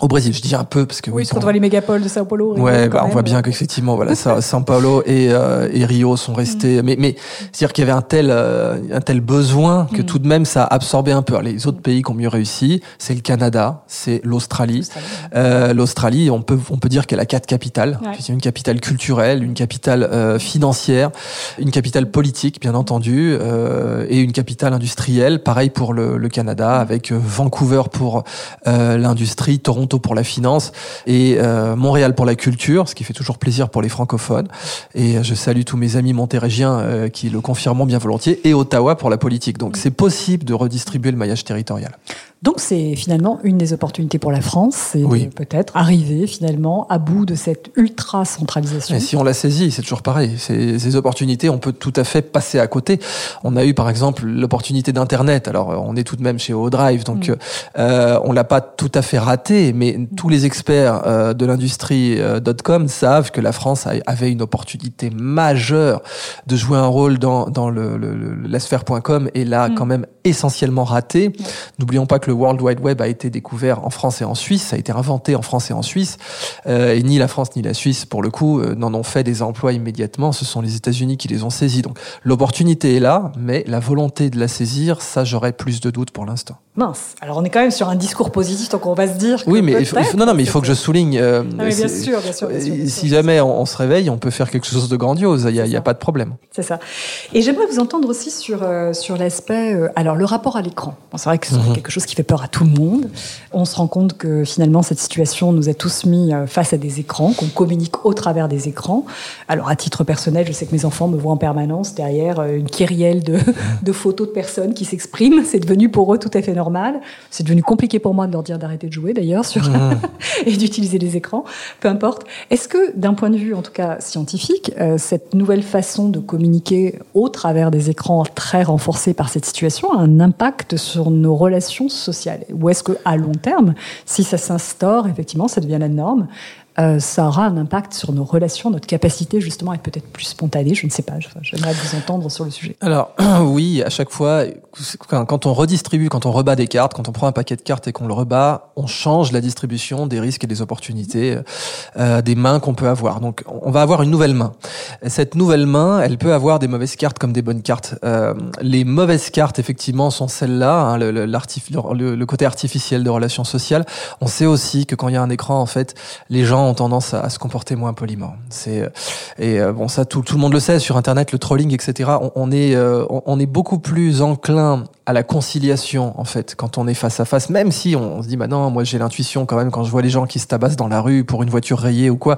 Au Brésil, je dis un peu parce que oui, quand on voit les mégapoles de Sao Paulo. Ouais, bah, on voit bien qu'effectivement, voilà, Sao Paulo et, euh, et Rio sont restés. Mm. Mais, mais c'est-à-dire qu'il y avait un tel, euh, un tel besoin que mm. tout de même ça a absorbé un peu. les autres pays qui ont mieux réussi, c'est le Canada, c'est l'Australie. Euh, L'Australie, on peut, on peut dire qu'elle a quatre capitales. C'est une capitale culturelle, une capitale euh, financière, une capitale politique, bien entendu, et une capitale industrielle. Pareil pour le, le Canada, mm. avec Vancouver pour l'industrie, Toronto pour la finance et euh, Montréal pour la culture, ce qui fait toujours plaisir pour les francophones. Et je salue tous mes amis montérégiens euh, qui le confirment bien volontiers, et Ottawa pour la politique. Donc c'est possible de redistribuer le maillage territorial. Donc c'est finalement une des opportunités pour la France, c'est peut-être arriver finalement à bout de cette ultra centralisation. Et si on la saisit, c'est toujours pareil. Ces, ces, opportunités, on peut tout à fait passer à côté. On a eu par exemple l'opportunité d'internet. Alors on est tout de même chez O-Drive, donc mm. euh, on l'a pas tout à fait raté, mais tous les experts euh, de l'industrie euh, .com savent que la France avait une opportunité majeure de jouer un rôle dans, dans le, le, la sphère.com et là mm. quand même essentiellement raté. N'oublions pas que le World Wide Web a été découvert en France et en Suisse, ça a été inventé en France et en Suisse, euh, et ni la France ni la Suisse, pour le coup, euh, n'en ont fait des emplois immédiatement, ce sont les États-Unis qui les ont saisis. Donc l'opportunité est là, mais la volonté de la saisir, ça j'aurais plus de doutes pour l'instant. Mince. Alors on est quand même sur un discours positif, donc on va se dire. Que oui, mais il faut, non, non, mais il faut que je souligne. Euh, bien, sûr, bien, sûr, Si jamais on, se réveille, on peut faire quelque chose de grandiose. Il n'y a, a, pas de problème. C'est ça. Et j'aimerais vous entendre aussi sur sur l'aspect. Euh, alors le rapport à l'écran. c'est vrai que c'est mhm. quelque chose qui fait peur à tout le monde. On se rend compte que finalement cette situation nous a tous mis face à des écrans, qu'on communique au travers des écrans. Alors à titre personnel, je sais que mes enfants me voient en permanence derrière une kyrielle de, de photos de personnes qui s'expriment. C'est devenu pour eux tout à fait normal. C'est devenu compliqué pour moi de leur dire d'arrêter de jouer d'ailleurs sur mmh. et d'utiliser les écrans, peu importe. Est-ce que d'un point de vue en tout cas scientifique, euh, cette nouvelle façon de communiquer au travers des écrans très renforcés par cette situation un impact sur nos relations sociales. Ou est-ce que à long terme, si ça s'instaure, effectivement, ça devient la norme, ça aura un impact sur nos relations, notre capacité justement à être peut-être plus spontané. Je ne sais pas. J'aimerais vous entendre sur le sujet. Alors oui, à chaque fois, quand on redistribue, quand on rebat des cartes, quand on prend un paquet de cartes et qu'on le rebat, on change la distribution des risques et des opportunités euh, des mains qu'on peut avoir. Donc on va avoir une nouvelle main. Cette nouvelle main, elle peut avoir des mauvaises cartes comme des bonnes cartes. Euh, les mauvaises cartes, effectivement, sont celles-là, hein, le côté artificiel de relations sociales. On sait aussi que quand il y a un écran, en fait, les gens tendance à, se comporter moins poliment. C'est et euh, bon ça tout, le monde le sait sur internet le trolling etc. On est euh, on, est beaucoup plus enclin à la conciliation en fait quand on est face à face même si on, se dit maintenant bah moi j'ai l'intuition quand même quand je vois les gens qui se tabassent dans la rue pour une voiture rayée ou quoi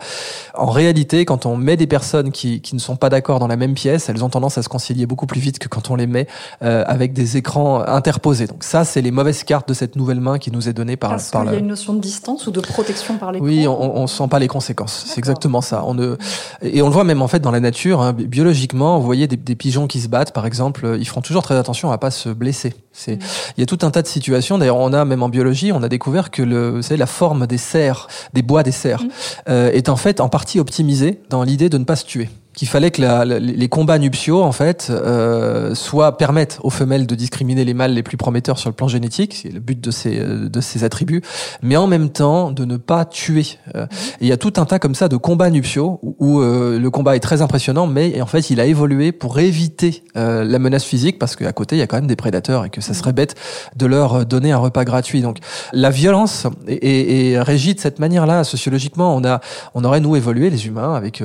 en réalité quand on met des personnes qui, qui ne sont pas d'accord dans la même pièce elles ont tendance à se concilier beaucoup plus vite que quand on les met euh, avec des écrans interposés. Donc ça c'est les mauvaises cartes de cette nouvelle main qui nous est donnée par Parce par qu'il y a une notion de distance ou de protection par l'écran oui on, on sent pas les conséquences. C'est exactement ça. On ne et on le voit même en fait dans la nature hein, biologiquement vous voyez des, des pigeons qui se battent par exemple ils feront toujours très attention à pas se blesser c'est, il y a tout un tas de situations. D'ailleurs, on a même en biologie, on a découvert que le, vous savez, la forme des cerfs, des bois des cerfs, mm. euh, est en fait en partie optimisée dans l'idée de ne pas se tuer qu'il fallait que la, les combats nuptiaux en fait euh, soient permettent aux femelles de discriminer les mâles les plus prometteurs sur le plan génétique, c'est le but de ces de ces attributs, mais en même temps de ne pas tuer. Euh, il y a tout un tas comme ça de combats nuptiaux où, euh, le combat est très impressionnant, mais en fait il a évolué pour éviter euh, la menace physique parce qu'à côté il y a quand même des prédateurs et que ça serait bête de leur donner un repas gratuit. Donc la violence est, est, régie de cette manière-là sociologiquement. On a on aurait nous évolué les humains avec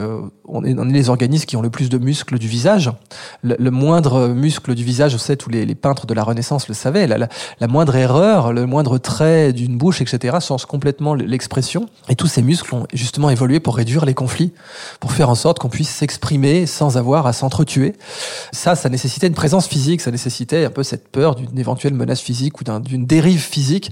on est, on est les organismes qui ont le plus de muscles du visage. Le, moindre muscle du visage, je sais, tous les, peintres de la Renaissance le savaient, la, la, moindre erreur, le moindre trait d'une bouche, etc., change complètement l'expression. Et tous ces muscles ont justement évolué pour réduire les conflits, pour faire en sorte qu'on puisse s'exprimer sans avoir à s'entretuer. Ça, ça nécessitait une présence physique, ça nécessitait un peu cette peur d'une éventuelle menace physique ou d'une dérive physique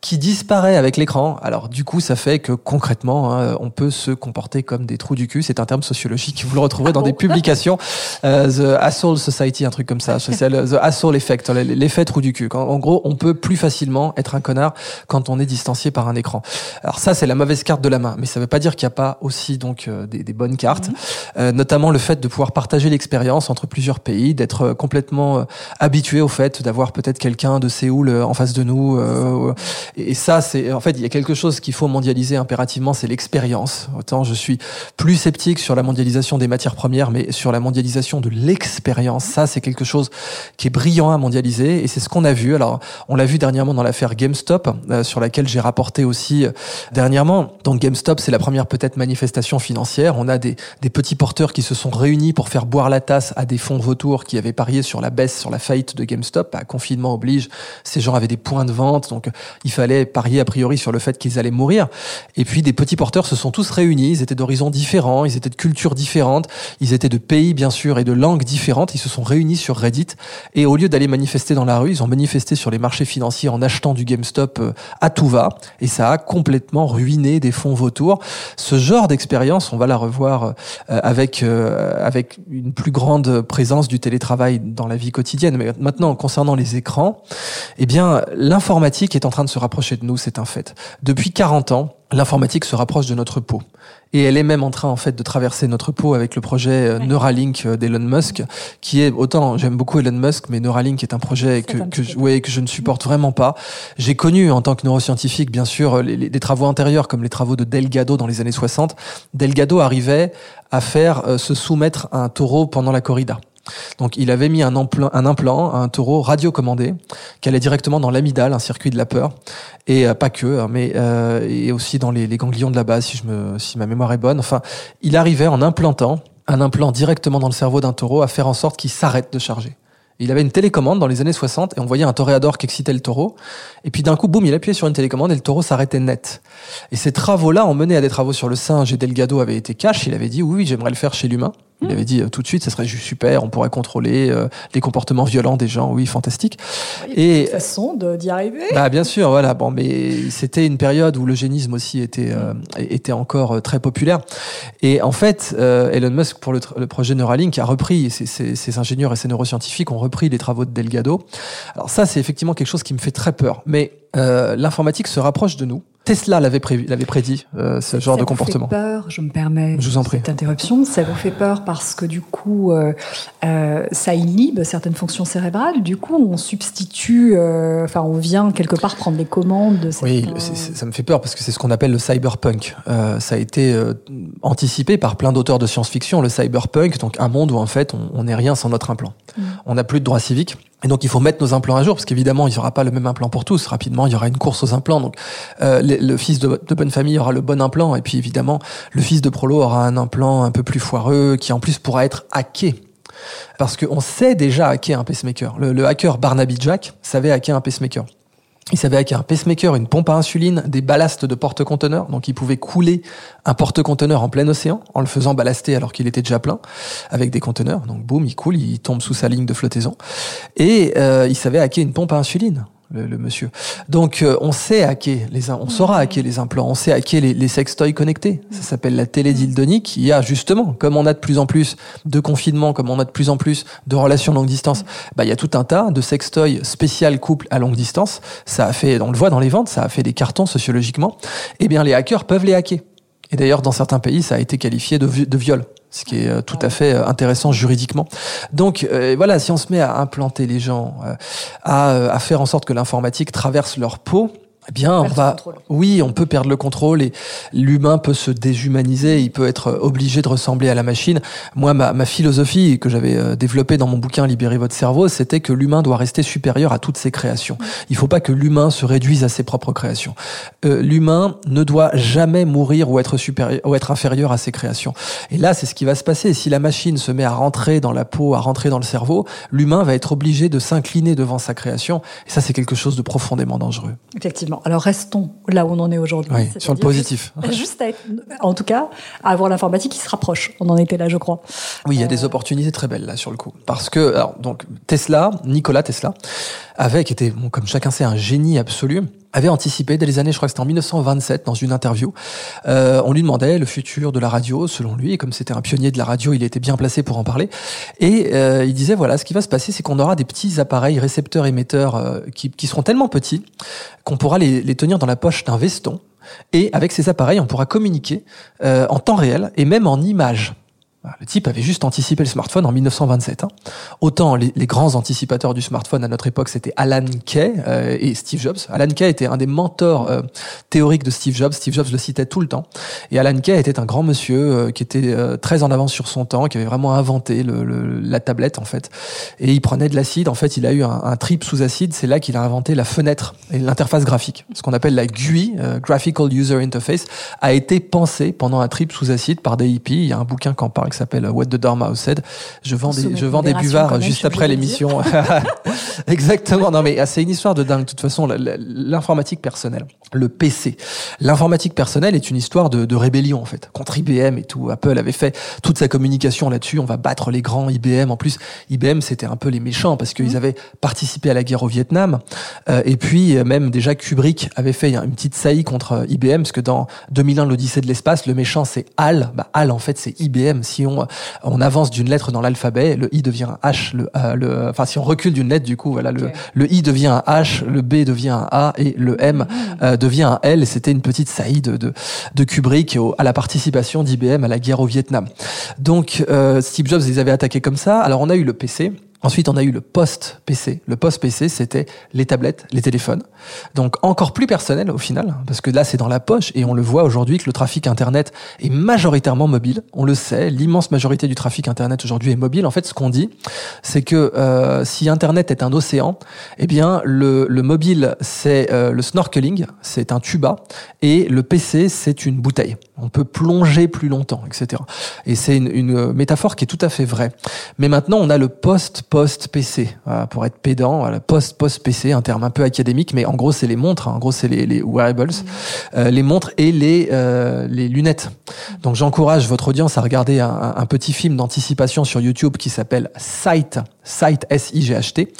qui disparaît avec l'écran. Alors du coup, ça fait que concrètement, hein, on peut se comporter comme des trous du cul. C'est un terme sociologique. Vous le retrouverez dans des publications. Euh, the Asshole Society, un truc comme ça. C'est le The Asshole Effect, l'effet trou du cul. En gros, on peut plus facilement être un connard quand on est distancié par un écran. Alors ça, c'est la mauvaise carte de la main, mais ça veut pas dire qu'il n'y a pas aussi donc euh, des, des bonnes cartes, mhm. euh, notamment le fait de pouvoir partager l'expérience entre plusieurs pays, d'être complètement habitué au fait d'avoir peut-être quelqu'un de Séoul en face de nous. et ça, c'est en fait, il y a quelque chose qu'il faut mondialiser impérativement, c'est l'expérience. Autant je suis plus sceptique sur la mondialisation des matières premières, mais sur la mondialisation de l'expérience, ça c'est quelque chose qui est brillant à mondialiser et c'est ce qu'on a vu. Alors on l'a vu dernièrement dans l'affaire GameStop, euh, sur laquelle j'ai rapporté aussi euh, dernièrement. Donc GameStop, c'est la première peut-être manifestation financière. On a des, petits porteurs qui se sont réunis pour faire boire la tasse à des fonds vautours qui avaient parié sur la baisse, sur la faillite de GameStop. Bah, confinement oblige, ces gens avaient des points de vente, donc il fallait parier a priori sur le fait qu'ils allaient mourir. Et puis des petits porteurs se sont tous réunis. Ils étaient d'horizons différents, ils étaient de cultures différentes, ils étaient de pays bien sûr et de langues différentes. Ils se sont réunis sur Reddit et au lieu d'aller manifester dans la rue, ils ont manifesté sur les marchés financiers en achetant du GameStop euh, à tout va. Et ça a complètement ruiné des fonds vautours. Ce genre d'expérience, on va la revoir euh, avec euh, avec une plus grande présence du télétravail dans la vie quotidienne. Mais maintenant, concernant les écrans, eh bien, l'informatique est en train de se rapprocher de nous, c'est un fait. Depuis 40 ans, l'informatique se rapproche de notre peau. Et elle est même en train en fait de traverser notre peau avec le projet euh, Neuralink euh, d'Elon Musk, qui est autant j'aime beaucoup Elon Musk, mais Neuralink est un projet que que je, ouais, que je ne supporte vraiment pas. J'ai connu en tant que neuroscientifique bien sûr les, les, travaux antérieurs comme les travaux de Delgado dans les années 60. Delgado arrivait à faire euh, se soumettre à un taureau pendant la corrida. Donc il avait mis un implant, un implant, un taureau radiocommandé, qui allait directement dans l'amidale, un circuit de la peur, et euh, pas que, hein, mais euh, et aussi dans les, les, ganglions de la base, si je me, si ma mémoire est bonne. Enfin, il arrivait en implantant un implant directement dans le cerveau d'un taureau à faire en sorte qu'il s'arrête de charger. Il avait une télécommande dans les années 60 et on voyait un toréador qui excitait le taureau. Et puis d'un coup, boum, il appuyait sur une télécommande et le taureau s'arrêtait net. Et ces travaux-là ont mené à des travaux sur le singe et Delgado avait été cash. Il avait dit oui, j'aimerais le faire chez l'humain. Il avait dit euh, tout de suite, ça serait super, on pourrait contrôler euh, les comportements violents des gens. Oui, fantastique. et une façon d'y arriver. Bah bien sûr, voilà. Bon, mais c'était une période où l'eugénisme aussi était euh, était encore très populaire. Et en fait, Elon Musk pour le, projet Neuralink a repris ses, ses, ingénieurs et ses neuroscientifiques ont repris les travaux de Delgado. Alors ça, c'est effectivement quelque chose qui me fait très peur. Mais l'informatique se rapproche de nous. Tesla l'avait prévu, l'avait prédit euh, ce genre de comportement. Ça vous fait peur, je me permets. Je vous en prie. Cette interruption, ça vous fait peur parce que du coup, euh, euh, ça inhibe certaines fonctions cérébrales. Du coup, on substitue, euh, enfin, on vient quelque part prendre les commandes. De cette, oui, ça me fait peur parce que c'est ce qu'on appelle le cyberpunk. Euh, ça a été anticipé par plein d'auteurs de science-fiction. Le cyberpunk, donc un monde où en fait, on n'est rien sans notre implant. Mm. On n'a plus de droits civiques et donc il faut mettre nos implants à jour parce qu'évidemment il n'y aura pas le même implant pour tous. Rapidement il y aura une course aux implants. Donc euh, le, fils de, bonne famille aura le bon implant et puis évidemment le fils de prolo aura un implant un peu plus foireux qui en plus pourra être hacké. Parce qu'on sait déjà hacker un pacemaker. Le, le hacker Barnaby Jack savait hacker un pacemaker. Il savait qu'il y a un pacemaker, une pompe à insuline, des ballasts de porte-conteneurs. Donc, il pouvait couler un porte-conteneur en plein océan en le faisant ballaster alors qu'il était déjà plein avec des conteneurs. Donc, boum, il coule, il tombe sous sa ligne de flottaison. Et euh, il savait hacker une pompe à insuline le, monsieur. Donc euh, on sait hacker les on saura hacker les implants, on sait hacker les, les sextoys connectés. Ça s'appelle la télédildonique. Il y a justement, comme on a de plus en plus de confinement, comme on a de plus en plus de relations longue distance, bah il y a tout un tas de sextoys spécial couple à longue distance. Ça a fait, on le voit dans les ventes, ça a fait des cartons sociologiquement. Eh bien les hackers peuvent les hacker. Et d'ailleurs dans certains pays, ça a été qualifié de, de viol ce qui est euh, tout à fait euh, intéressant juridiquement. Donc euh, voilà, si on se met à implanter les gens, à, à faire en sorte que l'informatique traverse leur peau, eh bien, on va, oui, on peut perdre le contrôle et l'humain peut se déshumaniser, il peut être obligé de ressembler à la machine. Moi, ma, ma philosophie que j'avais euh, développée dans mon bouquin Libérer votre cerveau, c'était que l'humain doit rester supérieur à toutes ses créations. Il faut pas que l'humain se réduise à ses propres créations. Euh, l'humain ne doit jamais mourir ou être supérieur ou être inférieur à ses créations. Et là, c'est ce qui va se passer. Si la machine se met à rentrer dans la peau, à rentrer dans le cerveau, l'humain va être obligé de s'incliner devant sa création. Et ça, c'est quelque chose de profondément dangereux. Effectivement. Alors restons là où on en est aujourd'hui. sur le positif. Juste, en tout cas, à avoir l'informatique qui se rapproche. On en était là, je crois. Oui, il y a des euh, opportunités très belles là sur le coup. Parce que, alors, donc Tesla, Nikola Tesla, avec était, bon, comme chacun sait, un génie absolu avait anticipé dès les années, je crois que c'était en 1927, dans une interview. Euh, on lui demandait le futur de la radio, selon lui, et comme c'était un pionnier de la radio, il était bien placé pour en parler. Et euh, il disait, voilà, ce qui va se passer, c'est qu'on aura des petits appareils récepteurs-émetteurs euh, qui, qui, seront tellement petits qu'on pourra les, les tenir dans la poche d'un veston. Et avec ces appareils, on pourra communiquer euh, en temps réel et même en images. Le type avait juste anticipé le smartphone en 1927. Hein. Autant les, grands anticipateurs du smartphone à notre époque, c'était Alan Kay euh, et Steve Jobs. Alan Kay était un des mentors euh, théoriques de Steve Jobs. Steve Jobs le citait tout le temps. Et Alan Kay était un grand monsieur euh, qui était très en avance sur son temps, qui avait vraiment inventé la tablette en fait. Et il prenait de l'acide. En fait, il a eu un, trip sous acide. C'est là qu'il a inventé la fenêtre et l'interface graphique. Ce qu'on appelle la GUI, Graphical User Interface, a été pensé pendant un trip sous acide par des hippies. Il y a un bouquin qui en parle qui s'appelle What the Dormouse Said. Je vends des, je vends des buvards juste après l'émission. Exactement. Non, mais ah, c'est une histoire de dingue. De toute façon, l'informatique personnelle, le PC, l'informatique personnelle est une histoire de, de, rébellion en fait contre IBM et tout. Apple avait fait toute sa communication là-dessus. On va battre les grands IBM. En plus, IBM c'était un peu les méchants parce qu'ils mmh. avaient participé à la guerre au Vietnam. Euh, et puis même déjà Kubrick avait fait une petite saillie contre IBM parce que dans 2001 l'Odyssée de l'espace, le méchant c'est HAL. Bah, HAL en fait c'est IBM. Si on on avance d'une lettre dans l'alphabet, le I devient un H, le, euh, le, enfin si on recule d'une lettre, du coup, voilà, okay. le, le I devient un H, le B devient un A et le M mmh. euh, devient un L. C'était une petite saillie de, de, de Kubrick au, à la participation d'IBM à la guerre au Vietnam. Donc euh, Steve Jobs les avait attaqués comme ça. Alors on a eu le PC. Ensuite, on a eu le post-PC. Le post-PC, c'était les tablettes, les téléphones. Donc encore plus personnel au final, parce que là, c'est dans la poche et on le voit aujourd'hui que le trafic Internet est majoritairement mobile. On le sait, l'immense majorité du trafic Internet aujourd'hui est mobile. En fait, ce qu'on dit, c'est que euh, si Internet est un océan, eh bien, le, le mobile, c'est euh, le snorkeling, c'est un tuba, et le PC, c'est une bouteille. On peut plonger plus longtemps, etc. Et c'est une, une métaphore qui est tout à fait vraie. Mais maintenant, on a le post post-PC, voilà, pour être pédant, voilà, post-post-PC, un terme un peu académique, mais en gros c'est les montres, hein, en gros c'est les, les, wearables, mmh. euh, les montres et les, euh, les lunettes. Donc j'encourage votre audience à regarder un, un petit film d'anticipation sur YouTube qui s'appelle Sight, Sight S-I-G-H-T,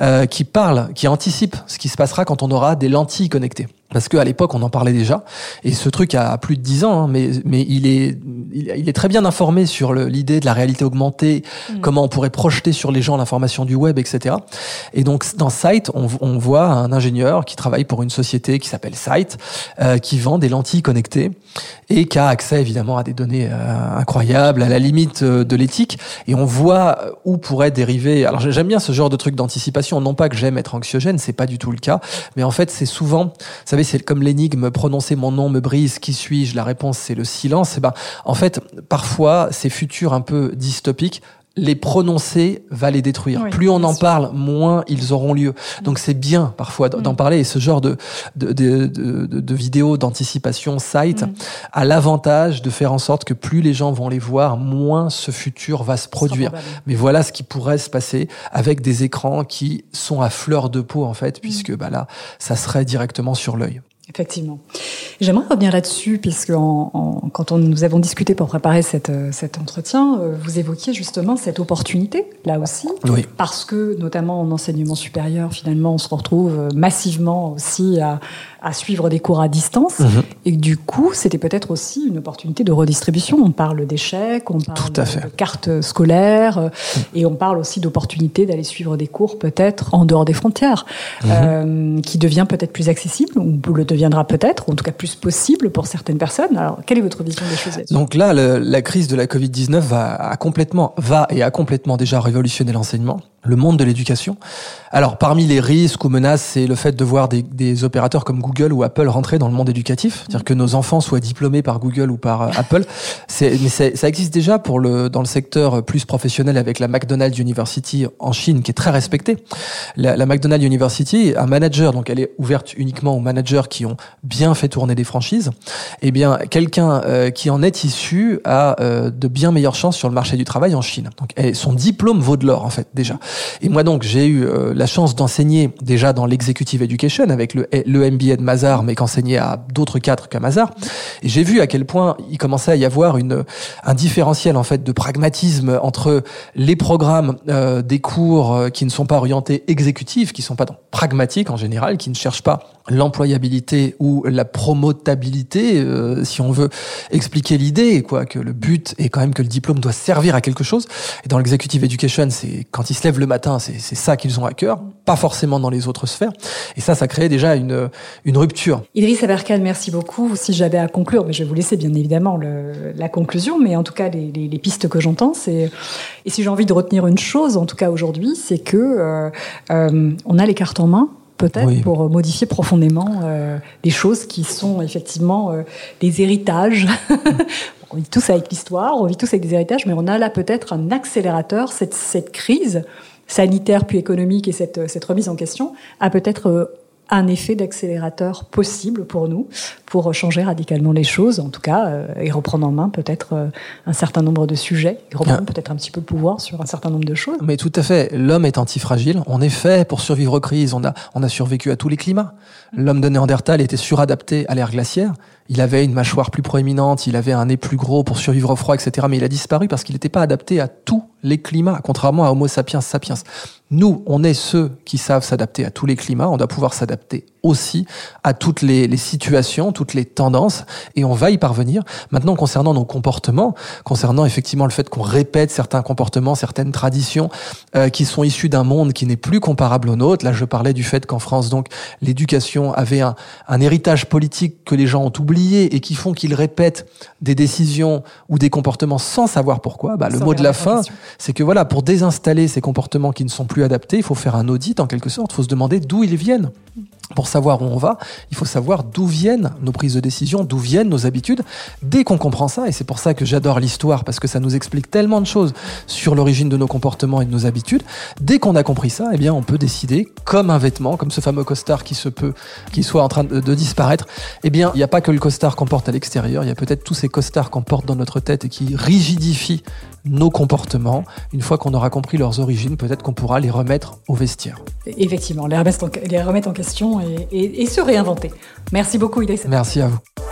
euh, qui parle, qui anticipe ce qui se passera quand on aura des lentilles connectées. Parce qu'à l'époque, on en parlait déjà, et ce truc a plus de dix ans, hein, mais, mais il, est, il est très bien informé sur l'idée de la réalité augmentée, mmh. comment on pourrait projeter sur les gens l'information du web, etc. Et donc, dans Sight, on, on, voit un ingénieur qui travaille pour une société qui s'appelle Sight, euh, qui vend des lentilles connectées, et qui a accès évidemment à des données euh, incroyables, à la limite euh, de l'éthique, et on voit où pourrait dériver. Alors, j'aime bien ce genre de truc d'anticipation, non pas que j'aime être anxiogène, c'est pas du tout le cas, mais en fait, c'est souvent, vous savez, c'est comme l'énigme prononcer mon nom me brise, qui suis-je? La réponse c'est le silence. Et ben, en fait, parfois ces futurs un peu dystopiques les prononcer va les détruire. Oui, Plus on en parle, moins ils auront lieu. Donc c'est bien parfois d'en mm. parler. Et ce genre de, de, de, de, de vidéos d'anticipation site mm. a l'avantage de faire en sorte que plus les gens vont les voir, moins ce futur va se produire. Mais voilà ce qui pourrait se passer avec des écrans qui sont à fleur de peau en fait, mm. puisque bah là, ça serait directement sur l'œil. Effectivement. J'aimerais revenir là-dessus, puisque en, en, quand on, nous avons discuté pour préparer cette, cet entretien, euh, vous évoquiez justement cette opportunité, là aussi, oui. parce que, notamment en enseignement supérieur, finalement, on se retrouve massivement aussi à, à suivre des cours à distance, Mhm. mmh. et du coup, c'était peut-être aussi une opportunité de redistribution. On parle d'échecs, on parle de, de, cartes scolaires, mmh. et on parle aussi d'opportunités d'aller suivre des cours peut-être en dehors des frontières, mmh. euh, qui devient peut-être plus accessible, ou le deviendra peut-être, ou en tout cas plus possible pour certaines personnes. Alors, quelle est votre vision des choses Donc là, le, la crise de la Covid-19 va, a complètement, va et a complètement déjà révolutionné l'enseignement, le monde de l'éducation. Alors, parmi les risques ou menaces, c'est le fait de voir des, des, opérateurs comme Google ou Apple rentrer dans le monde éducatif, c'est-à-dire que nos enfants soient diplômés par Google ou par euh, Apple. Mais ça existe déjà pour le, dans le secteur plus professionnel avec la McDonald's University en Chine, qui est très respectée. La, la McDonald's University, un manager, donc elle est ouverte uniquement aux managers qui ont bien fait tourner des franchises. Eh bien, quelqu'un euh, qui en est issu a euh, de bien meilleures chances sur le marché du travail en Chine. Donc, son diplôme vaut de l'or en fait déjà. Et moi donc, j'ai eu la chance d'enseigner déjà dans l'executive education avec le, le MBA de Mazar, mais qu'enseigner à d'autres cadres qu'à Mazar. Et j'ai vu à quel point il commençait à y avoir une, un différentiel en fait de pragmatisme entre les programmes des cours qui ne sont pas orientés exécutifs, qui sont pas pragmatiques en général, qui ne cherchent pas l'employabilité ou la promotabilité, euh, si on veut expliquer l'idée, quoi, que le but est quand même que le diplôme doit servir à quelque chose. Et dans l'executive education, c'est quand ils se lèvent le matin, c'est ça qu'ils ont à cœur, pas forcément dans les autres sphères. Et ça, ça crée déjà une, une rupture. Idriss Aberkan, merci beaucoup. Si j'avais à conclure, mais je vais vous laisser bien évidemment le, la conclusion, mais en tout cas les, les, les pistes que j'entends, c'est et si j'ai envie de retenir une chose, en tout cas aujourd'hui, c'est que euh, euh, on a les cartes en main peut-être pour modifier profondément euh, des choses qui sont effectivement euh, des héritages. on vit tous avec l'histoire, on vit tous avec des héritages, mais on a là peut-être un accélérateur, cette, cette crise sanitaire puis économique et cette, cette remise en question a peut-être euh, un effet d'accélérateur possible pour nous, pour changer radicalement les choses, en tout cas, euh, et reprendre en main peut-être euh, un certain nombre de sujets, et reprendre ah. peut-être un petit peu le pouvoir sur un certain nombre de choses. Mais tout à fait. L'homme est antifragile. On est fait pour survivre aux crises. On a, on a survécu à tous les climats. L'homme de Néandertal était suradapté à l'ère glaciaire. Il avait une mâchoire plus proéminente, il avait un nez plus gros pour survivre au froid, etc. Mais il a disparu parce qu'il n'était pas adapté à tous les climats, contrairement à Homo sapiens sapiens. Nous, on est ceux qui savent s'adapter à tous les climats. On doit pouvoir s'adapter aussi à toutes les, les, situations, toutes les tendances, et on va y parvenir. Maintenant, concernant nos comportements, concernant effectivement le fait qu'on répète certains comportements, certaines traditions euh, qui sont issues d'un monde qui n'est plus comparable au nôtre. Là, je parlais du fait qu'en France, donc, l'éducation avait un, un héritage politique que les gens ont oublié et qui font qu'ils répètent des décisions ou des comportements sans savoir pourquoi, bah, le mot de la fin, c'est que voilà, pour désinstaller ces comportements qui ne sont plus adaptés, il faut faire un audit en quelque sorte, il faut se demander d'où ils viennent. Pour savoir où on va, il faut savoir d'où viennent nos prises de décision, d'où viennent nos habitudes. Dès qu'on comprend ça, et c'est pour ça que j'adore l'histoire, parce que ça nous explique tellement de choses sur l'origine de nos comportements et de nos habitudes, dès qu'on a compris ça, eh bien, on peut décider, comme un vêtement, comme ce fameux costard qui se peut, qui soit en train de, de disparaître, eh bien, il n'y a pas que le costard qu'on porte à l'extérieur, il y a peut-être tous ces costards qu'on porte dans notre tête et qui rigidifient nos comportements. Une fois qu'on aura compris leurs origines, peut-être qu'on pourra les remettre au vestiaire. Effectivement, les remettre en, les remettre en question et, et, et, se réinventer. Merci beaucoup, Idriss. Merci à vous.